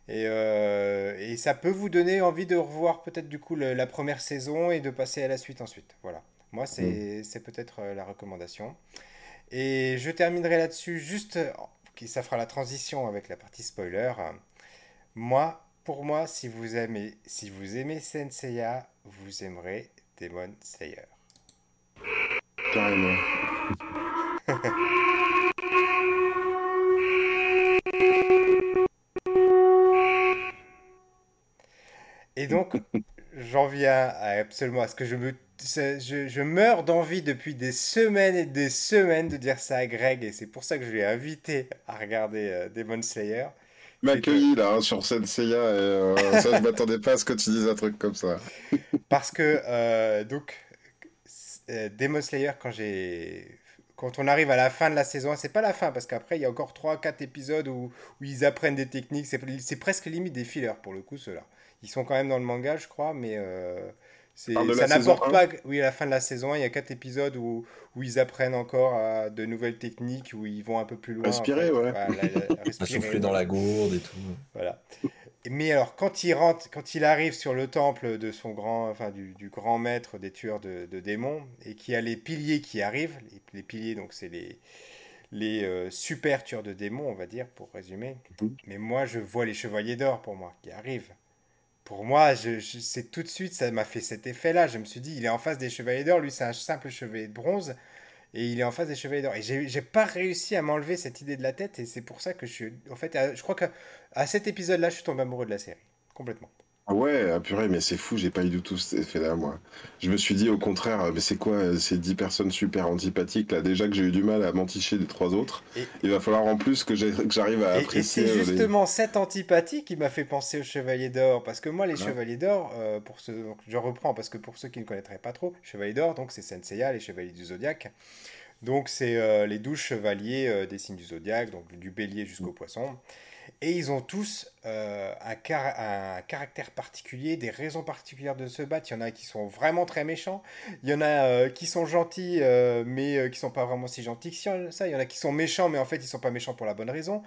Et, et, ça peut vous donner envie de revoir peut-être du coup la première saison et de passer à la suite ensuite. Voilà. Moi, c'est peut-être la recommandation. Et je terminerai là-dessus, juste, ça fera la transition avec la partie spoiler. Moi, pour moi, si vous aimez, si vous aimez Senseiya, vous aimerez Demon Slayer. Carrément. Et donc, j'en viens absolument à ce que je me je, meurs d'envie depuis des semaines et des semaines de dire ça à Greg et c'est pour ça que je l'ai invité à regarder euh, Demon Slayer. m'a accueilli là hein, sur Senseiya et euh, ça je m'attendais pas à ce que tu dises un truc comme ça. [LAUGHS] Parce que euh, donc Demon Slayer quand j'ai quand on arrive à la fin de la saison, c'est pas la fin parce qu'après il y a encore 3 4 épisodes où, où ils apprennent des techniques, c'est presque limite des fillers pour le coup ceux-là. Ils sont quand même dans le manga je crois mais ça n'apporte pas. Oui, à la fin de la saison, il y a quatre épisodes où, où ils apprennent encore à de nouvelles techniques, où ils vont un peu plus loin. Respirer, ouais. [LAUGHS] souffler dans la gourde et tout. Voilà. Mais alors, quand il rentre, quand il arrive sur le temple de son grand, enfin du, du grand maître des tueurs de, de démons, et qu'il y a les piliers qui arrivent, les, piliers, donc c'est les, les euh, super tueurs de démons, on va dire, pour résumer. Mhm. Mais moi, je vois les chevaliers d'or pour moi qui arrivent pour moi, je, c'est tout de suite, ça m'a fait cet effet-là. Je me suis dit, il est en face des chevaliers d'or, lui c'est un simple chevalier de bronze, et il est en face des chevaliers d'or. Et j'ai pas réussi à m'enlever cette idée de la tête, et c'est pour ça que je suis. En fait, je crois qu'à à cet épisode-là, je suis tombé amoureux de la série. Complètement. Ah ouais, ah purée, mais c'est fou, j'ai pas eu du tout cet effet-là, moi. Je me suis dit au contraire, mais c'est quoi euh, ces 10 personnes super antipathiques là? Déjà que j'ai eu du mal à m'enticher des trois autres, Et, il va falloir en plus que j'arrive à et, et apprécier c'est euh, les. justement cette antipathie qui m'a fait penser aux Chevaliers d'Or. Parce que moi, les. Chevaliers d'Or, euh, pour ceux, donc, je reprends parce que pour ceux qui ne connaîtraient pas trop, Chevaliers d'Or, donc c'est Senseiya, les Chevaliers du Zodiaque. Donc c'est euh, les douze chevaliers euh, des signes du Zodiaque, donc du bélier jusqu'au poisson. Et ils ont tous euh, un, car- un caractère particulier, des raisons particulières de se battre. Il y en a qui sont vraiment très méchants. Il y en a euh, qui sont gentils, euh, mais qui sont pas vraiment si gentils que ça. Il y en a qui sont méchants, mais en fait, ils sont pas méchants pour la bonne raison.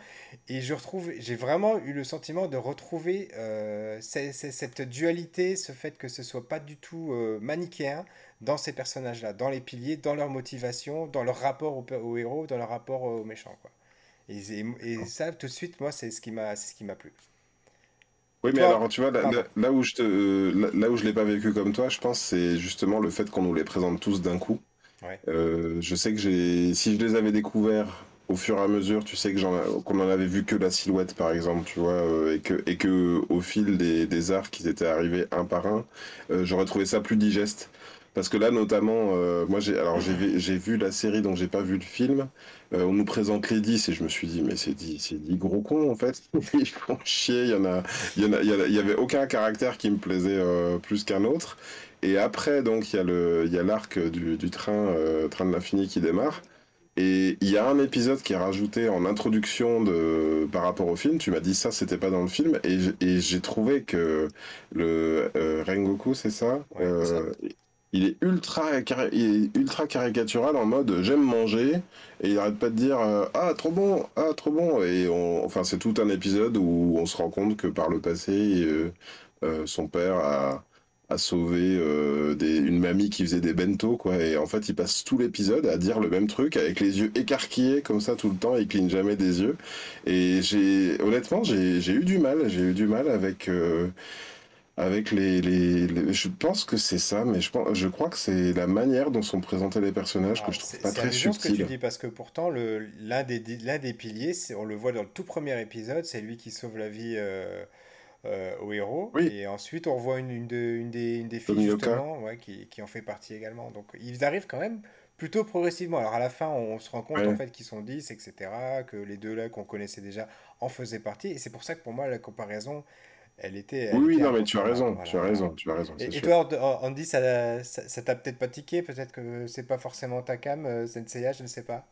Et je retrouve, j'ai vraiment eu le sentiment de retrouver cette dualité, ce fait que ce soit pas du tout manichéen dans ces personnages-là, dans les piliers, dans leur motivation, dans leur rapport au, héros, dans leur rapport aux méchants. Et, ça, tout de suite, moi, c'est ce qui m'a, c'est ce qui m'a plu. Oui, mais toi, alors, tu vois, là, pardon. là- là où je te, là, là où je l'ai pas vécu comme toi, je pense, c'est justement le fait qu'on nous les présente tous d'un coup. Ouais. Euh, je sais que j'ai, si je les avais découverts au fur et à mesure, tu sais que qu'on en avait vu que la silhouette, par exemple, tu vois, euh, et que, et que au fil des, des arcs, ils étaient arrivés un par un, euh, j'aurais trouvé ça plus digeste. Parce que là, notamment, euh, moi, j'ai, alors j'ai, vu- j'ai vu la série, donc j'ai pas vu le film. Euh, on nous présente les 10 et je me suis dit, mais c'est 10, c'est 10 gros cons, en fait. [LAUGHS] Ils font chier, il y en a, il y en a, il y avait aucun caractère qui me plaisait euh, plus qu'un autre. Et après, donc, il y a le, il y a l'arc du, du train, euh, train de l'infini qui démarre. Et il y a un épisode qui est rajouté en introduction de, par rapport au film. Tu m'as dit ça, c'était pas dans le film. Et j'ai trouvé que le euh, Rengoku, c'est ça, Ouais, euh, c'est ça. Il est ultra, il est ultra caricatural en mode j'aime manger et il arrête pas de dire euh, ah trop bon, ah trop bon. Et on, enfin, c'est tout un épisode où on se rend compte que par le passé, euh, euh, son père a à sauver euh, des, une mamie qui faisait des bento, quoi. Et en fait, il passe tout l'épisode à dire le même truc avec les yeux écarquillés comme ça tout le temps. Il cligne jamais des yeux. Et j'ai, honnêtement, j'ai, j'ai eu du mal. J'ai eu du mal avec, euh, avec les, les, les- Je pense que c'est ça, mais je, pense, je crois que c'est la manière dont sont présentés les personnages que je trouve c'est pas c'est très amusant ce que tu subtil. dis parce que pourtant le l'un des l'un des piliers, c'est- on le voit dans le tout premier épisode, c'est lui qui sauve la vie euh, euh, au héros Oui, et ensuite on revoit une, une, de- une des une des filles justement ouais, qui, qui en fait partie également. Donc ils arrivent quand même plutôt progressivement. Alors à la fin, on se rend compte en fait qu'ils sont 10, etc. Que les deux là qu'on connaissait déjà en faisaient partie et c'est pour ça que pour moi la comparaison, elle était Oui, elle oui, était non, mais tu as raison, Voilà, tu as raison, tu as raison, c'est Et, toi, And- Andy, ça, ça, ça t'a peut-être pas tiqué, peut-être que c'est pas forcément ta cam, euh, Senseiya, je ne sais pas.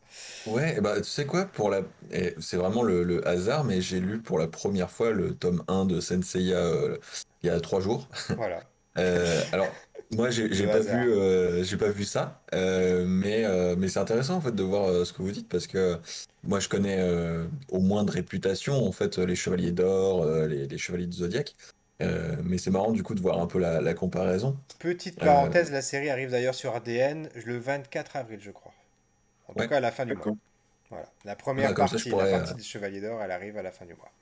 Ouais, et bah, tu sais quoi, pour la... et c'est vraiment le, le hasard, mais j'ai lu pour la première fois le tome 1 de Senseiya euh, il y a trois jours. Voilà, Euh, [LAUGHS] alors, moi, j'ai pas hasard. vu, euh, j'ai pas vu ça, euh, mais, euh, mais c'est intéressant en fait de voir euh, ce que vous dites parce que moi, je connais euh, au moins de réputation en fait les Chevaliers d'Or, euh, les, les Chevaliers du Zodiaque, Euh, mais c'est marrant du coup de voir un peu la, la comparaison. Petite Euh, parenthèse, la série arrive d'ailleurs sur ADN le 24 avril, je crois. En tout cas, à la fin du mois. Voilà. La première partie, la pourrais, euh, partie des Chevaliers d'Or, elle arrive à la fin du mois.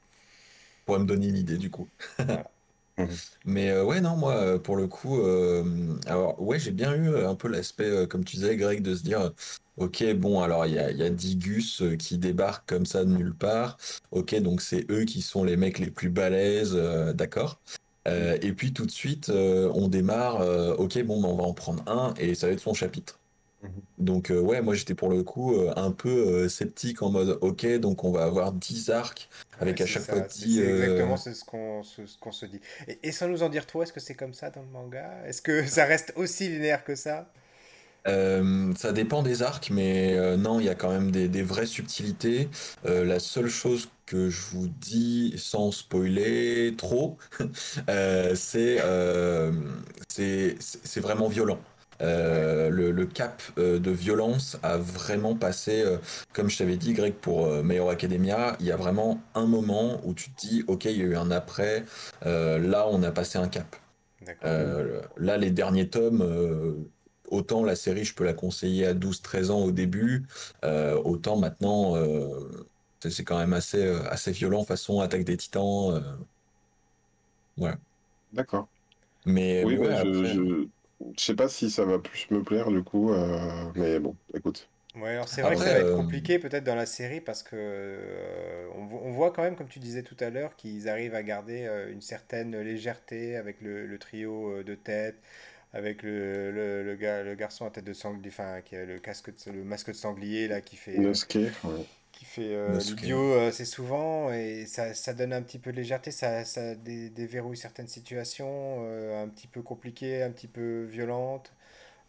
pourrais me donner une idée du coup. Voilà. Mhm. Mais euh, ouais, non, moi, euh, pour le coup, euh, alors ouais, j'ai bien eu un peu l'aspect, comme tu disais, Greg, de se dire, ok, bon, alors il y a, y a 10 Gus euh, qui débarquent comme ça de nulle part, ok, donc c'est eux qui sont les mecs les plus balèzes, d'accord. Et puis tout de suite, on démarre, ok, bon, ben, on va en prendre un, et ça va être son chapitre. Mhm. Donc euh, ouais, moi j'étais pour le coup euh, un peu euh, sceptique en mode, ok, donc on va avoir 10 arcs, Ouais, avec à chaque fois ça, c'est 10... c'est exactement ce qu'on ce, se dit. Et, et sans nous en dire trop, est-ce que c'est comme ça dans le manga? Est-ce que ça reste aussi linéaire que ça? Ça dépend des arcs, mais non, il y a quand même des, des vraies subtilités. La seule chose que je vous dis sans spoiler trop, [LAUGHS] c'est- c'est vraiment violent. Euh, le, le cap euh, de violence a vraiment passé, euh, comme je t'avais dit, Greg, pour Hero Academia, il y a vraiment un moment où tu te dis, ok, il y a eu un après, là on a passé un cap. Là, les derniers tomes, autant la série, je peux la conseiller à 12-13 ans au début, euh, autant maintenant, euh, c'est quand même assez, euh, assez violent façon Attaque des Titans. voilà. D'accord. Mais, Oui, ouais, bah, après, je, je sais pas si ça va plus me plaire du coup, euh, mais bon, écoute. Ouais, alors c'est vrai que ça va être euh, compliqué peut-être dans la série parce que euh, on, vo- on voit quand même, comme tu disais tout à l'heure, qu'ils arrivent à garder euh, une certaine légèreté avec le, le trio euh, de tête, avec le, le, le gars, le garçon à tête de sanglier, enfin, qui a le, casque de- le masque de sanglier, là, qui fait, euh, Inosuke, ouais. Qui fait euh, l'idiot euh, assez souvent, et ça, ça donne un petit peu de légèreté, ça, ça dé- déverrouille certaines situations euh, un petit peu compliquées, un petit peu violentes.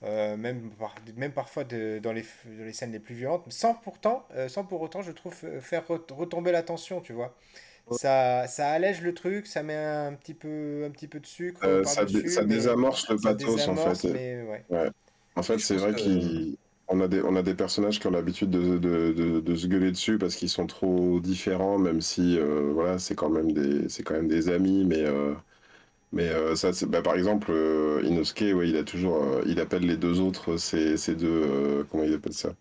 euh, même, par- même parfois de- dans les, dans les scènes les plus violentes, sans pourtant, euh, sans pour autant, je trouve, faire ret- retomber la tension, tu vois. Ça, ça allège le truc, ça met un petit peu, un petit peu de sucre Euh, ça, désamorce le pathos en fait. mais ouais. Ouais. En fait, c'est vrai que- qu'on a des, on a des personnages qui ont l'habitude de, de, de, de se gueuler dessus parce qu'ils sont trop différents, même si euh, voilà, c'est quand même des, c'est quand même des amis, mais euh, mais euh, ça, c'est- bah, par exemple, euh, Inosuke, ouais, il a toujours, il appelle les deux autres, ces, ces deux, comment il appelle ça?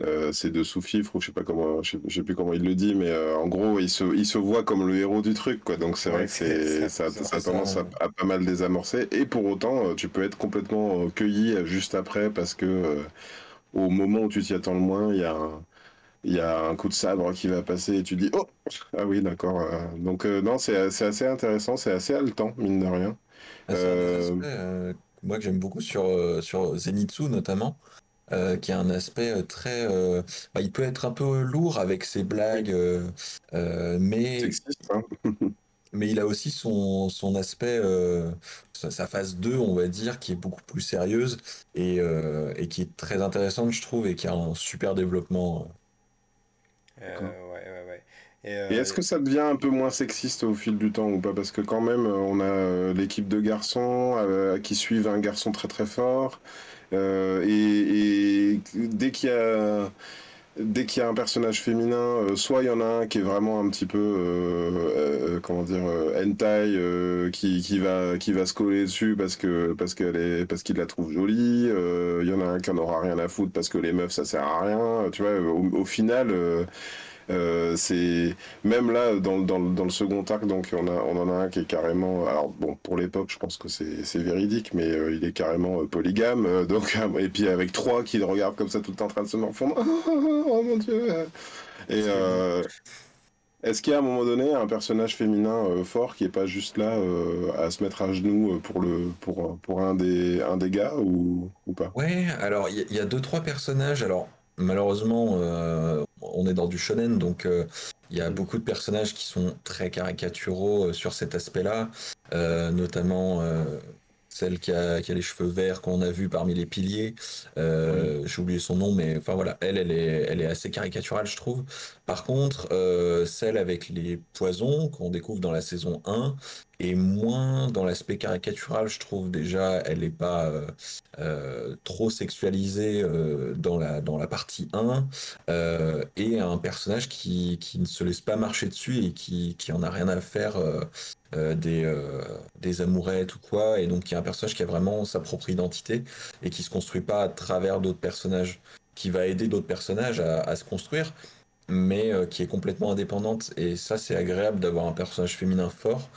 Euh, ces deux sous-fifres, ou je sais pas comment, je sais, je sais plus comment il le dit, mais euh, en gros, il se, il se voit comme le héros du truc, quoi. Donc c'est Ouais, vrai que c'est, c'est ça, ça, ça a c'est tendance à, à pas mal désamorcer. Et pour autant, tu peux être complètement cueilli juste après parce que euh, au moment où tu t'y attends le moins, il y a un, il y a un coup de sabre qui va passer et tu dis, oh, ah oui, d'accord. euh. donc euh, non, c'est, assez intéressant, c'est assez haletant, mine de rien. Ah, Euh, euh, moi que j'aime beaucoup sur, sur Zenitsu notamment, qui a un aspect très... bah, il peut être un peu lourd avec ses blagues, mais, Sexiste, hein. [LAUGHS] mais il a aussi son, son aspect, euh, sa, sa phase 2, on va dire, qui est beaucoup plus sérieuse et, euh, et qui est très intéressante, je trouve, et qui a un super développement. Euh, ouais, ouais, ouais. Et, Et est-ce que ça devient un peu moins sexiste au fil du temps ou pas? Parce que quand même, on a l'équipe de garçons euh, qui suivent un garçon très très fort. euh, et, et dès qu'il y a, dès qu'il y a un personnage féminin, euh, soit il y en a un qui est vraiment un petit peu, euh, euh, comment dire, euh, hentai, euh, qui, qui va, qui va se coller dessus parce que, parce qu'elle est, parce qu'il la trouve jolie. euh, Il y en a un qui en aura rien à foutre parce que les meufs ça sert à rien. Tu vois, au, au final. Euh, c'est même là dans, dans, dans le second arc, donc on a, on en a un qui est carrément. Alors bon, pour l'époque, je pense que c'est véridique, mais euh, il est carrément euh, polygame. [LAUGHS] donc et puis avec trois qui le regardent comme ça tout le temps en train de se morfondre. [LAUGHS] Oh, mon dieu. Et est-ce qu'il y a à un moment donné un personnage féminin euh, fort qui est pas juste là euh, à se mettre à genoux pour le pour pour un des un des gars ou ou pas? Ouais, alors il y, y a deux, trois personnages. Alors malheureusement, euh, on est dans du shonen, donc euh, il y a beaucoup de personnages qui sont très caricaturaux euh, sur cet aspect-là, notamment celle qui a, qui a les cheveux verts qu'on a vu parmi les piliers. Euh, J'ai oublié son nom, mais enfin voilà, elle, elle est, elle est assez caricaturale, je trouve. Par contre, euh, celle avec les poisons qu'on découvre dans la saison 1 est moins dans l'aspect caricatural, je trouve déjà, elle n'est pas euh, euh, trop sexualisée euh, dans la, dans la partie 1 euh, et un personnage qui, qui ne se laisse pas marcher dessus et qui, qui en a rien à faire des, des amourettes ou quoi, et donc qui est un personnage qui a vraiment sa propre identité et qui se construit pas à travers d'autres personnages, qui va aider d'autres personnages à, à se construire, mais qui est complètement indépendante. Et ça, c'est agréable d'avoir un personnage féminin fort.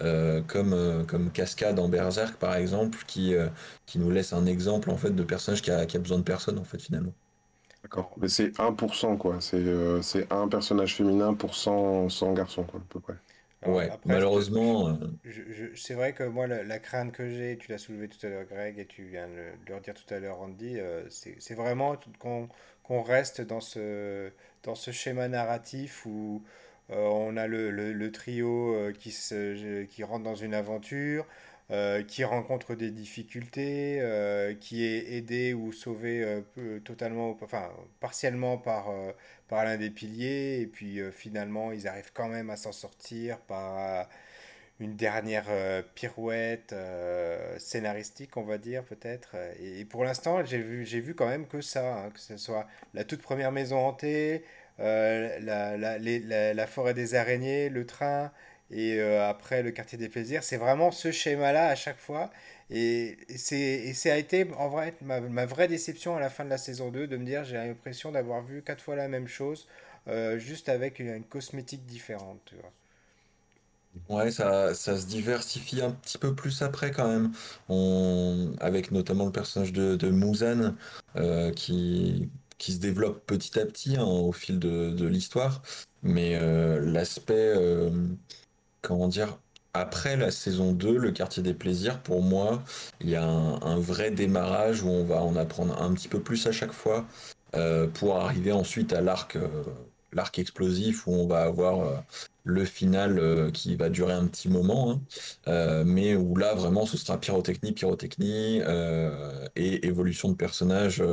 Euh, comme, euh, comme Cascade en Berserk par exemple, qui, euh, qui nous laisse un exemple en fait de personnage qui a, qui a besoin de personne en fait finalement. D'accord. Mais c'est 1%, quoi. C'est euh, c'est un personnage féminin pour 100, 100 garçons, quoi, à peu près. alors, Ouais, après, malheureusement, c'est vrai que moi, la, la crainte que j'ai, tu l'as soulevé tout à l'heure, Greg, et tu viens de le, de le redire tout à l'heure, Andy, euh, c'est c'est vraiment qu'on qu'on reste dans ce, dans ce schéma narratif où euh, on a le, le- trio euh, qui, se, qui rentre dans une aventure, euh, qui rencontre des difficultés, euh, qui est aidé ou sauvé euh, totalement, enfin partiellement par, euh, par l'un des piliers, et puis euh, finalement ils arrivent quand même à s'en sortir par une dernière euh, pirouette euh, scénaristique, on va dire peut-être. Et, pour l'instant, j'ai vu, vu quand même que ça, hein, que ce soit la toute première maison hantée, euh, la, la, la- la forêt des araignées, le train, et euh, après le quartier des plaisirs. C'est vraiment ce schéma-là à chaque fois. Et, ça a été en vrai ma, ma vraie déception à la fin de la saison 2 de me dire j'ai l'impression d'avoir vu quatre fois la même chose, euh, juste avec une, cosmétique différente. Ouais, ça, ça se diversifie un petit peu plus après quand même. On, avec notamment le personnage de, de qui, qui se développe petit à petit hein, au fil de, l'histoire. Mais l'aspect, comment dire, après la saison 2, le quartier des plaisirs, pour moi, il y a un, vrai démarrage où on va en apprendre un petit peu plus à chaque fois euh, pour arriver ensuite à l'arc euh, l'arc explosif où on va avoir euh, le final qui va durer un petit moment, hein. mais où là vraiment ce sera pyrotechnie, pyrotechnie et évolution de personnages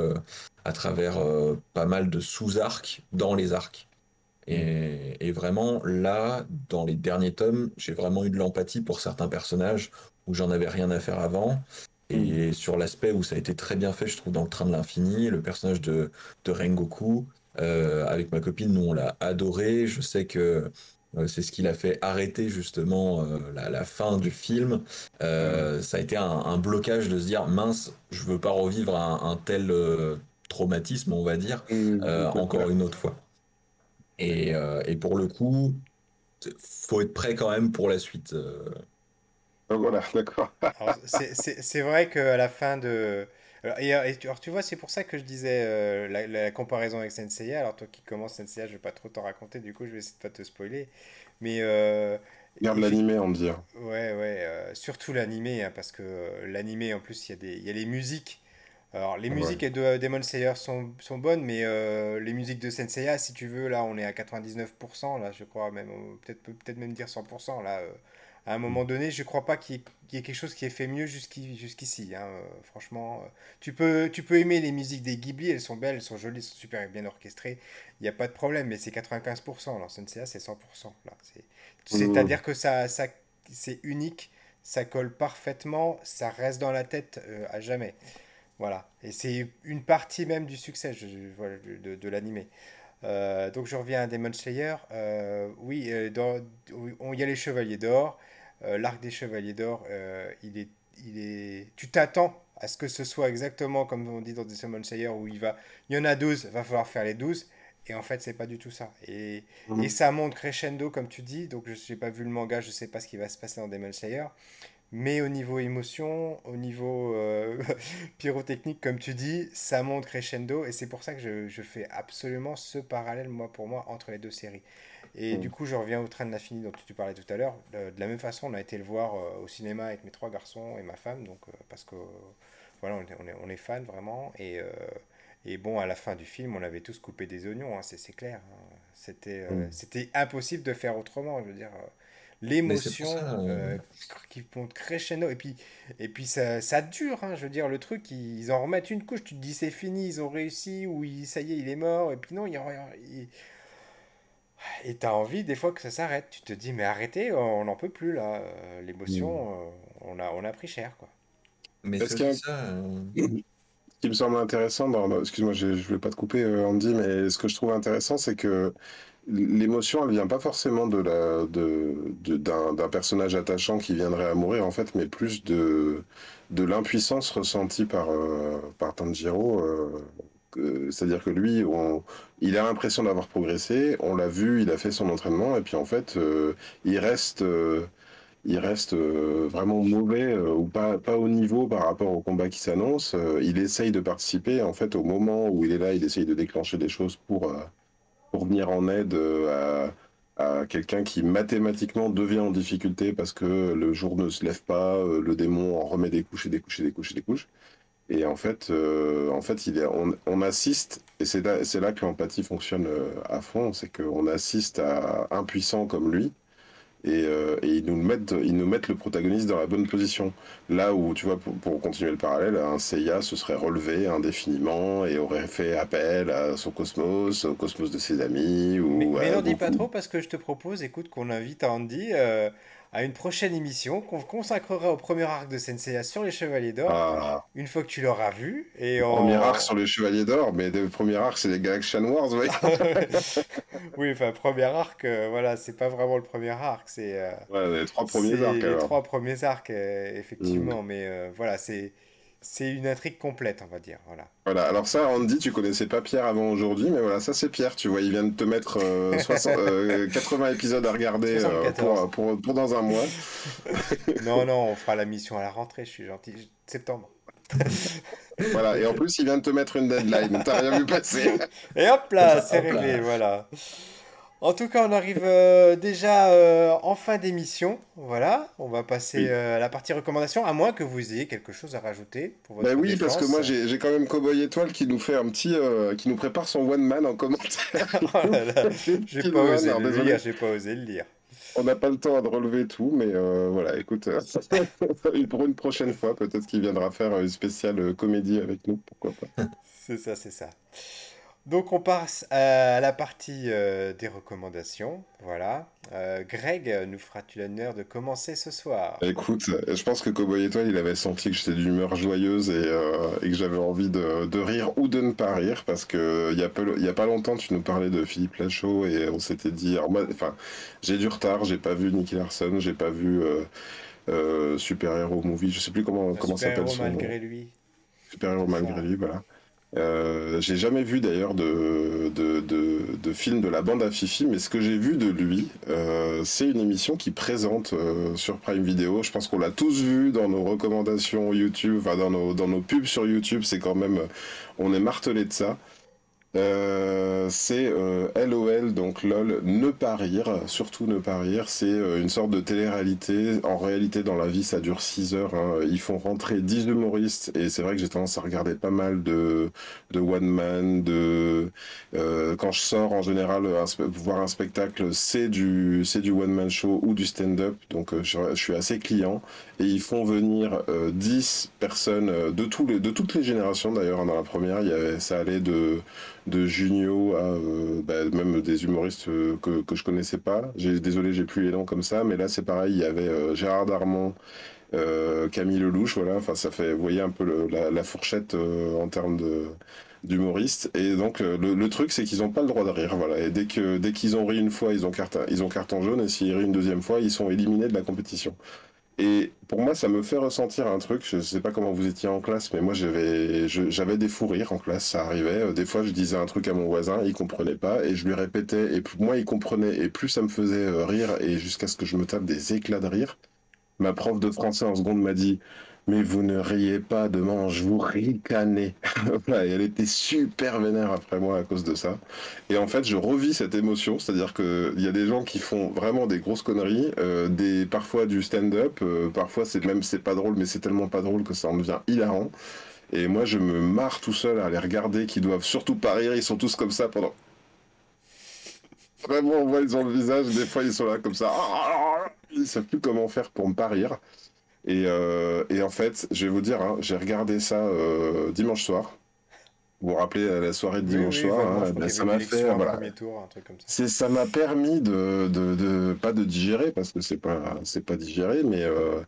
à travers pas mal de sous-arcs dans les arcs. Et, vraiment, là, dans les derniers tomes, j'ai vraiment eu de l'empathie pour certains personnages où j'en avais rien à faire avant. Et mm. sur l'aspect où ça a été très bien fait, je trouve, dans le train de l'infini, le personnage de, de Rengoku, euh, avec ma copine, nous, on l'a adoré. Je sais que euh, c'est ce qui l'a fait arrêter justement euh, la, fin du film. Ça a été un, blocage de se dire mince, je veux pas revivre un, tel traumatisme, on va dire, mm. encore une autre fois. Et, euh, et, pour le coup, faut être prêt quand même pour la suite. Euh. Voilà, d'accord. c'est vrai qu'à la fin de. Et, alors, tu vois, c'est pour ça que je disais euh, la, comparaison avec Senseiya. Alors, toi qui commences Senseiya, je vais pas trop t'en raconter, du coup, je vais essayer de pas te spoiler. Mais. Euh, Regarde l'animé, on dire. Ouais, ouais, surtout l'animé, hein, parce que l'animé, en plus, il y, a des, il y a les musiques alors, les musiques de Demon Slayer sont, sont bonnes, mais euh, les musiques de Senseiya, si tu veux, là, on est à 99%, là, je crois, même, peut-être peut même dire 100%, là. Euh, à un moment donné, je crois pas qu'il y, ait quelque chose qui ait fait mieux jusqu'ici. Hein, euh, franchement, tu peux, tu peux aimer les musiques des Ghibli, elles sont belles, elles sont jolies, elles sont super bien orchestrées. Il n'y a pas de problème, mais c'est 95%. Alors, Senseiya, c'est 100%. Là. C'est-à-dire que ça, ça, c'est unique, ça colle parfaitement, ça reste dans la tête à jamais. Voilà. Et c'est une partie même du succès de, de l'animé. Euh, donc je reviens à Demon Slayer. Euh, oui, euh, il y a les Chevaliers d'Or. L'arc des Chevaliers d'Or, il est, il est... tu t'attends à ce que ce soit exactement comme on dit dans Demon Slayer où il va, il y en a 12, va falloir faire les 12. Et en fait, c'est pas du tout ça. Et, mmh. et ça monte crescendo, comme tu dis. Donc, je n'ai pas vu le manga, je sais pas ce qui va se passer dans Demon Slayer. Mais au niveau émotion, au niveau euh, [LAUGHS] pyrotechnique, comme tu dis, ça monte crescendo. Et c'est pour ça que je, je, fais absolument ce parallèle, moi, pour moi, entre les deux séries. Et mm. du coup, je reviens au train de l'infini dont tu parlais tout à l'heure. De, la même façon, on a été le voir euh, au cinéma avec mes trois garçons et ma femme. Donc, euh, parce que, voilà, on est, on est, fans vraiment. Et, et bon, à la fin du film, on avait tous coupé des oignons, hein, c'est clair. Hein. C'était mm. c'était impossible de faire autrement. Je veux dire l'émotion euh, euh, qui monte crescendo. Et puis, et puis ça, ça dure, hein, je veux dire, le truc, ils en remettent une couche, tu te dis c'est fini, ils ont réussi, ou ça y est, il est mort, et puis non, il, il... Et t'as envie des fois que ça s'arrête. Tu te dis, mais arrêtez, on n'en peut plus là. Euh, l'émotion, mm. on, a, on a pris cher, quoi. Mais c'est ça. Ce qui me semble intéressant, excuse-moi, je ne voulais pas te couper, Andy, mais ce que je trouve intéressant, c'est que l'émotion, elle vient pas forcément de la, de, d'un, personnage attachant qui viendrait à mourir, en fait, mais plus de, de l'impuissance ressentie par, euh, par Tanjiro. Euh, c'est-à-dire que lui, il a l'impression d'avoir progressé, on l'a vu, il a fait son entraînement, et puis en fait, euh, il reste, il reste vraiment mauvais ou pas, pas au niveau par rapport au combat qui s'annonce. il essaye de participer, en fait, au moment où il est là, il essaye de déclencher des choses pour pour venir en aide euh, à, quelqu'un qui mathématiquement devient en difficulté parce que le jour ne se lève pas, euh, le démon en remet des couches et des couches et des couches et des couches. Et en fait, euh, en fait il est, on, assiste, et c'est là, là que l'empathie fonctionne à fond, c'est qu'on assiste à un puissant comme lui, et, euh, et, ils, nous mettent, ils nous mettent le protagoniste dans la bonne position. Là où, tu vois, pour, continuer le parallèle, un Seiya se serait relevé indéfiniment et aurait fait appel à son cosmos, au cosmos de ses amis. Ou mais, n'en dis pas trop parce que je te propose, écoute, qu'on invite Andy euh, à une prochaine émission qu'on consacrera au premier arc de Senseiya sur les Chevaliers d'Or, ah. une fois que tu l'auras vu. Et Premier arc sur les Chevaliers d'Or, mais le premier arc c'est les Galaxian Wars, oui. oui, enfin, premier arc, euh, voilà, c'est pas vraiment le premier arc, c'est... Euh, ouais, les trois premiers arcs. Les trois premiers arcs, euh, effectivement, mm. mais voilà, c'est c'est une intrigue complète, on va dire. Voilà. Voilà. Alors ça, Andy, tu connaissais pas Pierre avant aujourd'hui, mais voilà, ça c'est Pierre. Tu vois, il vient de te mettre 80 euh, [LAUGHS] euh, épisodes à regarder euh, pour, pour, pour, dans un mois. [LAUGHS] non, non, on fera la mission à la rentrée. Je suis gentil. Septembre. [LAUGHS] voilà, et en plus, il vient de te mettre une deadline, t'as rien vu passer. Et hop là, c'est réglé, voilà. En tout cas, on arrive euh, déjà euh, en fin d'émission. Voilà, on va passer euh, à la partie recommandation, à moins que vous ayez quelque chose à rajouter pour votre bah oui, parce que moi j'ai quand même Cowboy Étoile qui nous fait un petit, qui nous prépare son one man en commentaire. [LAUGHS] oh là là, [LAUGHS] j'ai pas osé le lire, j'ai pas osé le lire. On n'a pas le temps de relever tout, mais voilà, écoute, [LAUGHS] pour une prochaine fois, peut-être qu'il viendra faire une spéciale comédie avec nous, pourquoi pas. c'est ça, c'est ça. Donc on passe à la partie euh, des recommandations. Voilà. Euh, Greg, nous feras-tu l'honneur de commencer ce soir? Écoute, je pense que Cowboy Étoile, il avait senti que j'étais d'humeur joyeuse et, euh, et, que j'avais envie de, rire ou de ne pas rire parce que il y, a y a pas longtemps, tu nous parlais de Philippe Lachaud et on s'était dit. enfin, j'ai du retard, j'ai pas vu Nicky Larson, j'ai pas vu Super Hero Movie, je sais plus comment, comment s'appelle son malgré lui. Super Hero malgré lui, voilà. Euh, j'ai jamais vu d'ailleurs de, de, de, film de la bande à Fifi, mais ce que j'ai vu de lui, euh, c'est une émission qui présente euh, sur Prime Video. Je pense qu'on l'a tous vu dans nos recommandations YouTube, enfin dans nos, dans nos pubs sur YouTube. C'est quand même, on est martelé de ça. Euh, c'est LOL, euh, donc LOL, ne pas rire, surtout ne pas rire. C'est euh, une sorte de télé-réalité. En réalité, dans la vie, ça dure 6 heures. Hein. Ils font rentrer 10 humoristes et c'est vrai que j'ai tendance à regarder pas mal de, de one man. De quand je sors, en général, voir un spectacle, c'est du c'est du one man show ou du stand-up. Donc je, suis assez client et ils font venir 10 personnes de tous les de toutes les générations d'ailleurs. Dans la première, il y avait, ça allait de de Junio à euh, bah, même des humoristes euh, que, que je connaissais pas. J'ai, désolé, j'ai plus les noms comme ça, mais là c'est pareil, il y avait euh, Gérard Darmon, Camille Lelouch, voilà, enfin ça fait, vous voyez un peu la, fourchette en termes d'humoristes. Et donc le, truc c'est qu'ils n'ont pas le droit de rire, voilà. Et dès que dès qu'ils ont ri une fois, ils ont carte ils ont carton jaune, et s'ils rient une deuxième fois, ils sont éliminés de la compétition. Et pour moi, ça me fait ressentir un truc. Je sais pas comment vous étiez en classe, mais moi, j'avais, j'avais des fous rires en classe. Ça arrivait. Euh, des fois, je disais un truc à mon voisin, il comprenait pas, et je lui répétais. Et plus moi, il comprenait, et plus ça me faisait euh, rire, et jusqu'à ce que je me tape des éclats de rire. Ma prof de français en seconde m'a dit mais vous ne riez pas de je vous ricanez. [LAUGHS] et elle était super vénère après moi à cause de ça. Et en fait, je revis cette émotion, c'est-à-dire qu'il y a des gens qui font vraiment des grosses conneries, euh, des, parfois du stand-up, euh, parfois c'est même c'est pas drôle, mais c'est tellement pas drôle que ça en devient hilarant. Et moi, je me marre tout seul à les regarder, qui doivent surtout pas rire, ils sont tous comme ça pendant. [LAUGHS] Vraiment, on voit, ils ont le visage, des fois ils sont là comme ça. Ils savent plus comment faire pour me pas rire. Euh, et, en fait, je vais vous dire, hein, j'ai regardé ça euh, dimanche soir. Vous vous rappelez la soirée de dimanche soir, hein, ben, ça m'a fait, voilà. ça. ça m'a permis de, de, pas de digérer parce que c'est pas, c'est pas digéré, mais euh,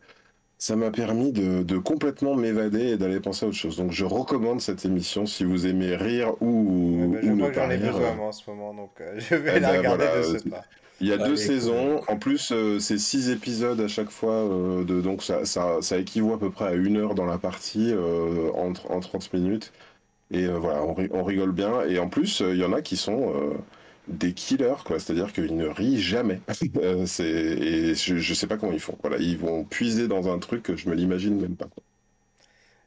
ça m'a permis de, complètement m'évader et d'aller penser à autre chose. Donc je recommande cette émission si vous aimez rire ou, ben, je j'en ai besoin en ce moment, donc [LAUGHS] je vais eh la ben, regarder de ce pas. Il y a deux saisons. En plus, euh, c'est six épisodes à chaque fois. Euh, de, donc, ça, ça, ça, équivaut à peu près à une heure dans la partie euh, en, en, 30 minutes. Et voilà, on, on, rigole bien. Et en plus, il y en a qui sont des killers, quoi. C'est-à-dire qu'ils ne rient jamais. [LAUGHS] c'est, et je, ne sais pas comment ils font. Voilà, ils vont puiser dans un truc que je me l'imagine même pas.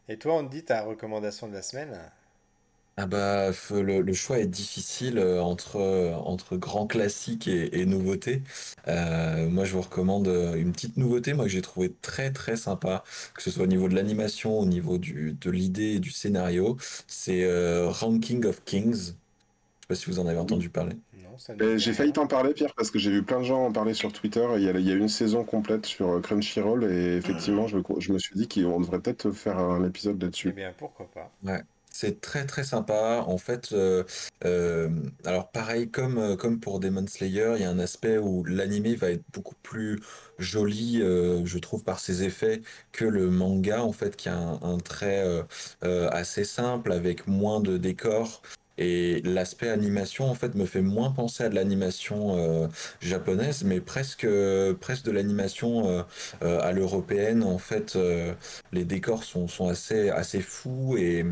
Et toi, on te dit ta recommandation de la semaine? Ah bah, le, choix est difficile euh, entre, euh, entre grand classique et, et nouveauté. Euh, moi, je vous recommande une petite nouveauté, moi, que j'ai trouvé très très sympa, que ce soit au niveau de l'animation, au niveau du, de l'idée et du scénario. C'est Ranking of Kings. Je sais pas si vous en avez entendu parler. J'ai failli t'en parler, Pierre, parce que j'ai vu plein de gens en parler sur Twitter. Il y a, il y a une saison complète sur Crunchyroll et effectivement, je me, je me suis dit qu'on devrait peut-être faire un épisode là-dessus. Eh bien, pourquoi pas. Ouais. C'est très très sympa. En fait, euh, euh, alors pareil comme, euh, comme pour Demon Slayer, il y a un aspect où l'animé va être beaucoup plus joli, je trouve, par ses effets que le manga, en fait, qui a un, trait assez simple avec moins de décors. Et l'aspect animation, en fait, me fait moins penser à de l'animation japonaise, mais presque, presque de l'animation à l'européenne. En fait, les décors sont, sont assez, assez fous et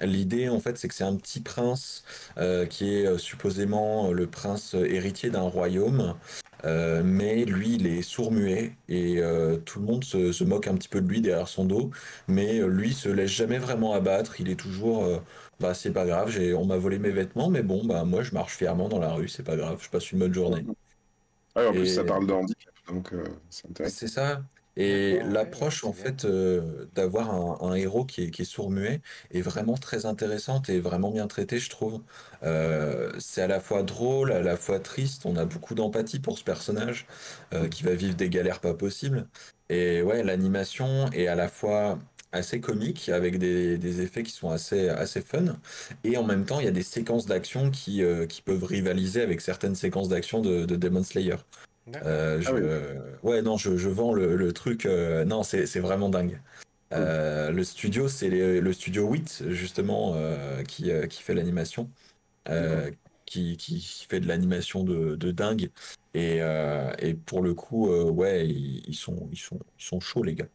L'idée, en fait, c'est que c'est un petit prince euh, qui est euh, supposément euh, le prince héritier d'un royaume Euh, mais lui, il est sourd-muet et tout le monde se, se moque un petit peu de lui derrière son dos. Mais lui, se laisse jamais vraiment abattre. Il est toujours, bah c'est pas grave, on m'a volé mes vêtements, mais bon, bah moi je marche fièrement dans la rue, c'est pas grave, je passe une bonne journée. Ouais, en plus, ça parle de handicap, donc c'est intéressant. c'est ça. Et D'accord, ouais, ouais, l'approche, c'est en bien. fait, euh, d'avoir un, un héros qui est, qui est sourd-muet est vraiment très intéressante et vraiment bien traitée, je trouve. Euh, c'est à la fois drôle, à la fois triste. On a beaucoup d'empathie pour ce personnage euh, qui va vivre des galères pas possibles. Et ouais, l'animation est à la fois assez comique avec des, des effets qui sont assez, assez fun. Et en même temps, il y a des séquences d'action qui, euh, qui peuvent rivaliser avec certaines séquences d'action de, de Demon Slayer. Euh, Ah oui, je... Ouais, non, je, je vends le, le truc. euh, Non, c'est vraiment dingue. cool. Euh, le studio, c'est le studio 8, justement, euh, qui, euh, qui fait l'animation, euh, qui, qui fait de l'animation de, de dingue. Et, euh, et pour le coup, euh, ouais, ils, ils sont, ils sont, ils sont chauds, les gars.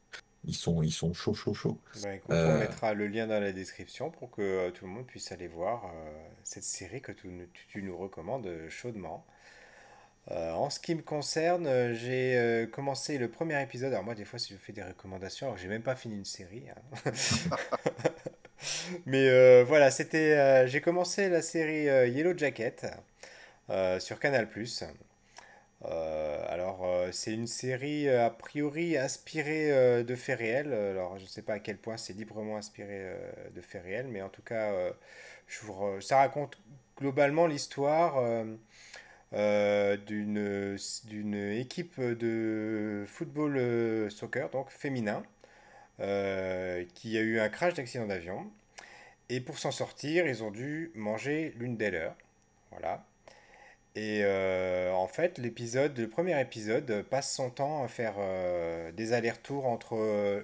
Ils sont, ils sont chauds, chauds, chauds. Écoute, on Euh, mettra le lien dans la description pour que euh, tout le monde puisse aller voir euh, cette série que tu, nous tu- tu nous recommandes euh, chaudement. Euh, en ce qui me concerne, euh, j'ai euh, commencé le premier épisode. Alors moi, des fois, si je fais des recommandations, alors j'ai même pas fini une série. hein. [LAUGHS] Mais euh, voilà, c'était. j'ai commencé la série Yellow Jacket sur Canal+. Alors, c'est une série a priori inspirée de faits réels. Alors, je ne sais pas à quel point c'est librement inspiré de faits réels, mais en tout cas, je vous re- ça raconte globalement l'histoire euh, d'une équipe de football euh, soccer, donc féminin, euh, qui a eu un crash d'accident d'avion. Et pour s'en sortir, ils ont dû manger l'une des leurs. Voilà. Et euh, en fait, l'épisode, le premier épisode passe son temps à faire des allers-retours entre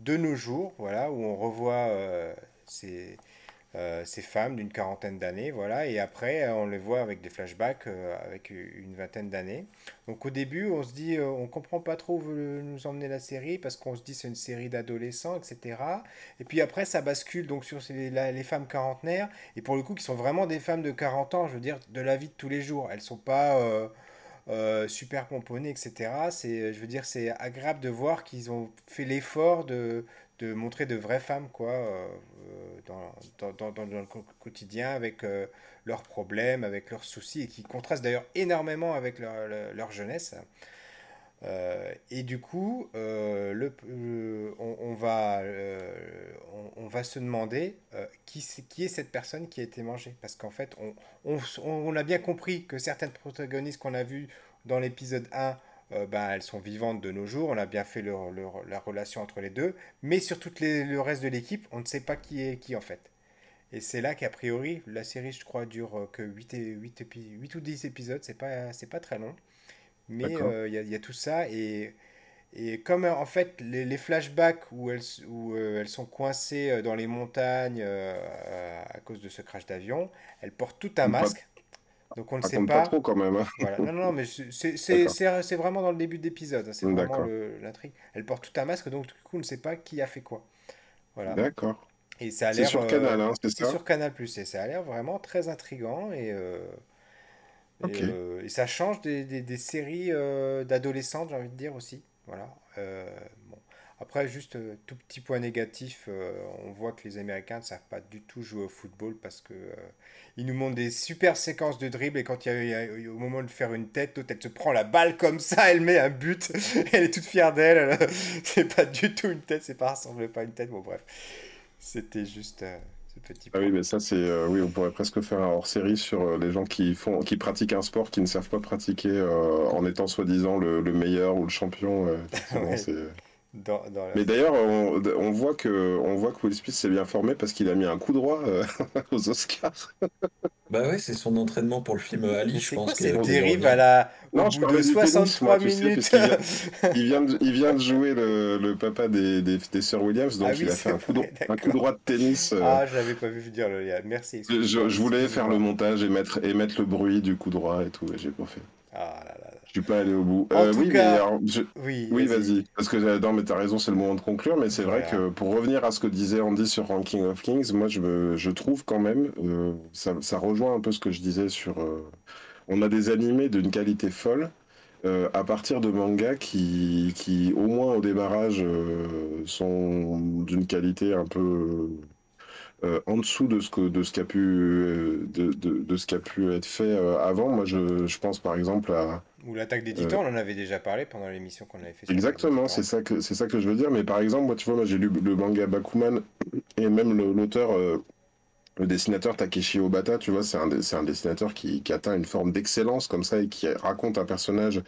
de nos jours, voilà, où on revoit ces, euh, ces femmes d'une quarantaine d'années, voilà, et après euh, on les voit avec des flashbacks euh, avec une vingtaine d'années. Donc au début, on se dit, euh, on comprend pas trop où veut nous emmener la série parce qu'on se dit c'est une série d'adolescents, etc. Et puis après, ça bascule donc sur la- les femmes quarantenaires et pour le coup qui sont vraiment des femmes de 40 ans, je veux dire, de la vie de tous les jours. Elles sont pas super pomponnées, etc. C'est, je veux dire, c'est agréable de voir qu'ils ont fait l'effort de, de montrer de vraies femmes, quoi, euh, euh, dans, dans, dans- le quotidien, avec euh, leurs problèmes, avec leurs soucis, et qui contrastent d'ailleurs énormément avec leur, leur- jeunesse. Et du coup, le, on, va, on, va se demander qui, qui est cette personne qui a été mangée? Parce qu'en fait, on, on a bien compris que certaines protagonistes qu'on a vues dans l'épisode 1, euh, ben, elles sont vivantes de nos jours. On a bien fait leur- leur- la relation entre les deux. Mais sur tout le reste de l'équipe, on ne sait pas qui est qui en fait. Et c'est là qu'a priori, la série, je crois, dure euh, que 8, et, 8, épi- 8 ou 10 épisodes. C'est pas, c'est pas très long. Mais euh, il y a, il y a tout ça. Et, et comme en fait, les, les flashbacks où elles, s- où, euh, elles sont coincées dans les montagnes euh, à cause de ce crash d'avion, elles portent tout un masque. Donc on ne sait raconte pas pas. trop quand même. hein. Voilà. Non, non, non, mais c'est c'est- c'est- D'accord. c'est- c'est vraiment dans le début d'épisode. hein, C'est vraiment l'intrigue. Elles portent tout un masque, donc du coup, on ne sait pas qui a fait quoi. Voilà. D'accord. Et ça a C'est l'air. sur euh, Canal, hein, c'est c'est ça? sur Canal+, et ça a l'air vraiment très intriguant. Et, euh, et, euh, et ça change des, des- des séries euh, d'adolescentes, j'ai envie de dire aussi. Voilà. Après, juste euh, tout petit point négatif, euh, on voit que les Américains ne savent pas du tout jouer au football parce que euh, ils nous montrent des super séquences de dribble et quand il y y a- au moment de faire une tête, l'autre elle se prend la balle comme ça, elle met un but, [LAUGHS] elle est toute fière d'elle. elle- [LAUGHS] C'est pas du tout une tête, c'est pas ressemble pas à une tête. Bon bref, c'était juste euh, ce petit Ah oui, point. mais ça, c'est. oui, on pourrait presque faire un hors-série sur les gens qui font, qui pratiquent un sport qui ne savent pas pratiquer en étant soi-disant le, le meilleur ou le champion. [LAUGHS] effectivement, Ouais, c'est. dans, dans la Mais d'ailleurs, on, on voit que, on voit que Will Smith s'est bien formé parce qu'il a mis un coup droit euh, [LAUGHS] aux Oscars. Bah ouais, c'est son entraînement pour le film Ali, Mais je c'est pense dû dérive à la... au Non, je bout de du tennis, 63 moi, tu sais, minutes? vient, il vient de, il vient de jouer le, le papa des, des, des sœurs Williams, Ah donc il oui, a c'est fait un [LAUGHS] coup, de, vrai, un coup d'accord. droit de tennis. euh, Ah, je l'avais pas vu dire le lien. Merci, je, voulais faire le montage et mettre, et mettre le bruit du coup droit et tout, et j'ai pas fait. Ah là là suis pas allé au bout. En Euh, tout oui, mais cas, alors, je- oui, Oui, vas-y. Parce que non, mais t'as raison, c'est le moment de conclure. Mais c'est vrai que pour revenir à ce que disait Andy sur Ranking of Kings, moi je, me- je trouve quand même, euh, ça, ça rejoint un peu ce que je disais sur, euh, on a des animés d'une qualité folle. Euh, à partir de mangas qui, qui, au moins au démarrage, euh, sont d'une qualité un peu euh, en dessous de ce que de ce qui a pu de, de, de, ce pu être fait avant. Moi, je, je pense par exemple à ou l'attaque des titans, on en avait déjà parlé pendant l'émission qu'on avait fait. Exactement, c'est ça que c'est ça que je veux dire. Mais par exemple, moi, tu vois, moi j'ai lu le manga Bakuman et même l'auteur le dessinateur Takeshi Obata, tu vois, c'est un, un, dessinateur qui, qui, atteint une forme d'excellence comme ça et qui raconte un personnage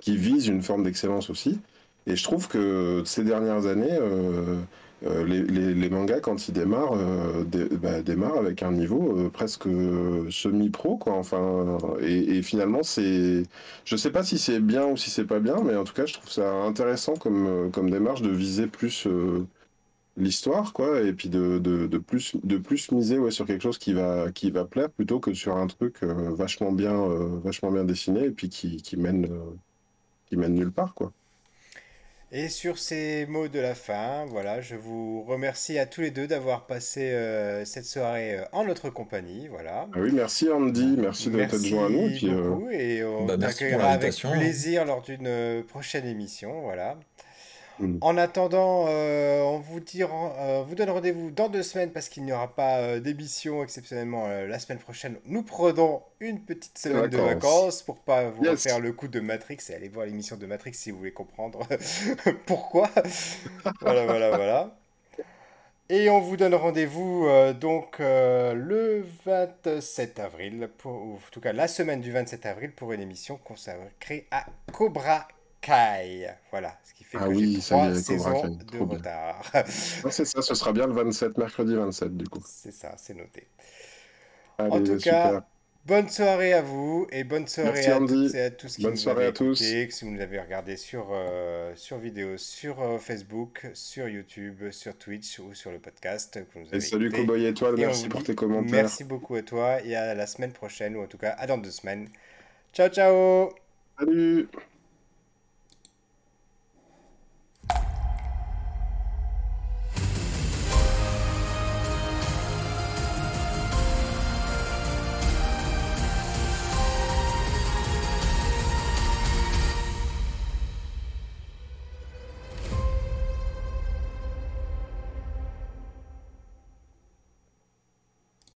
qui vise une forme d'excellence aussi. Et je trouve que ces dernières années, euh, euh, les, les, les, mangas, quand ils démarrent, euh, bah, démarrent avec un niveau euh, presque semi-pro, quoi. Enfin, et, et finalement, c'est. Je sais pas si c'est bien ou si c'est pas bien, mais en tout cas, je trouve ça intéressant comme, comme démarche de viser plus l'histoire, quoi, et puis de, de, de, plus, de plus miser ouais, sur quelque chose qui va, qui va plaire plutôt que sur un truc euh, vachement, bien, euh, vachement bien dessiné et puis qui, qui mène, euh, qui mène nulle part, quoi. Et sur ces mots de la fin, voilà, je vous remercie à tous les deux d'avoir passé cette soirée en notre compagnie, voilà. Ah oui, merci Andy, merci de t'être joint à nous. Merci beaucoup, et on bah, accueillera avec plaisir lors d'une prochaine émission, voilà. Mm. En attendant, euh, on vous, dit, euh, vous donne rendez-vous dans deux semaines parce qu'il n'y aura pas euh, d'émission exceptionnellement la semaine prochaine. Nous prenons une petite semaine de vacances pour pas vous faire le coup de Matrix et aller voir l'émission de Matrix si vous voulez comprendre [LAUGHS] pourquoi. [LAUGHS] voilà, voilà, voilà. Et on vous donne rendez-vous donc le 27 avril, pour, en tout cas la semaine du 27 avril pour une émission consacrée à Cobra Kai. Voilà, ce qui fait ah que oui, j'ai trois saisons de retard. [LAUGHS] c'est ça, ce sera bien le 27, mercredi 27 du coup. C'est ça, c'est noté. Allez, en tout super. cas, bonne soirée à vous et bonne soirée Merci, à toutes et à tous qui bonne nous avez à tous. écouté, si vous nous avez regardé sur, euh, sur vidéo, sur euh, Facebook, sur YouTube, sur Twitch ou sur le podcast. Que vous et salut Cowboy Étoile, merci pour tes commentaires. Merci beaucoup à toi et à la semaine prochaine ou en tout cas à dans deux semaines. Ciao ciao Salut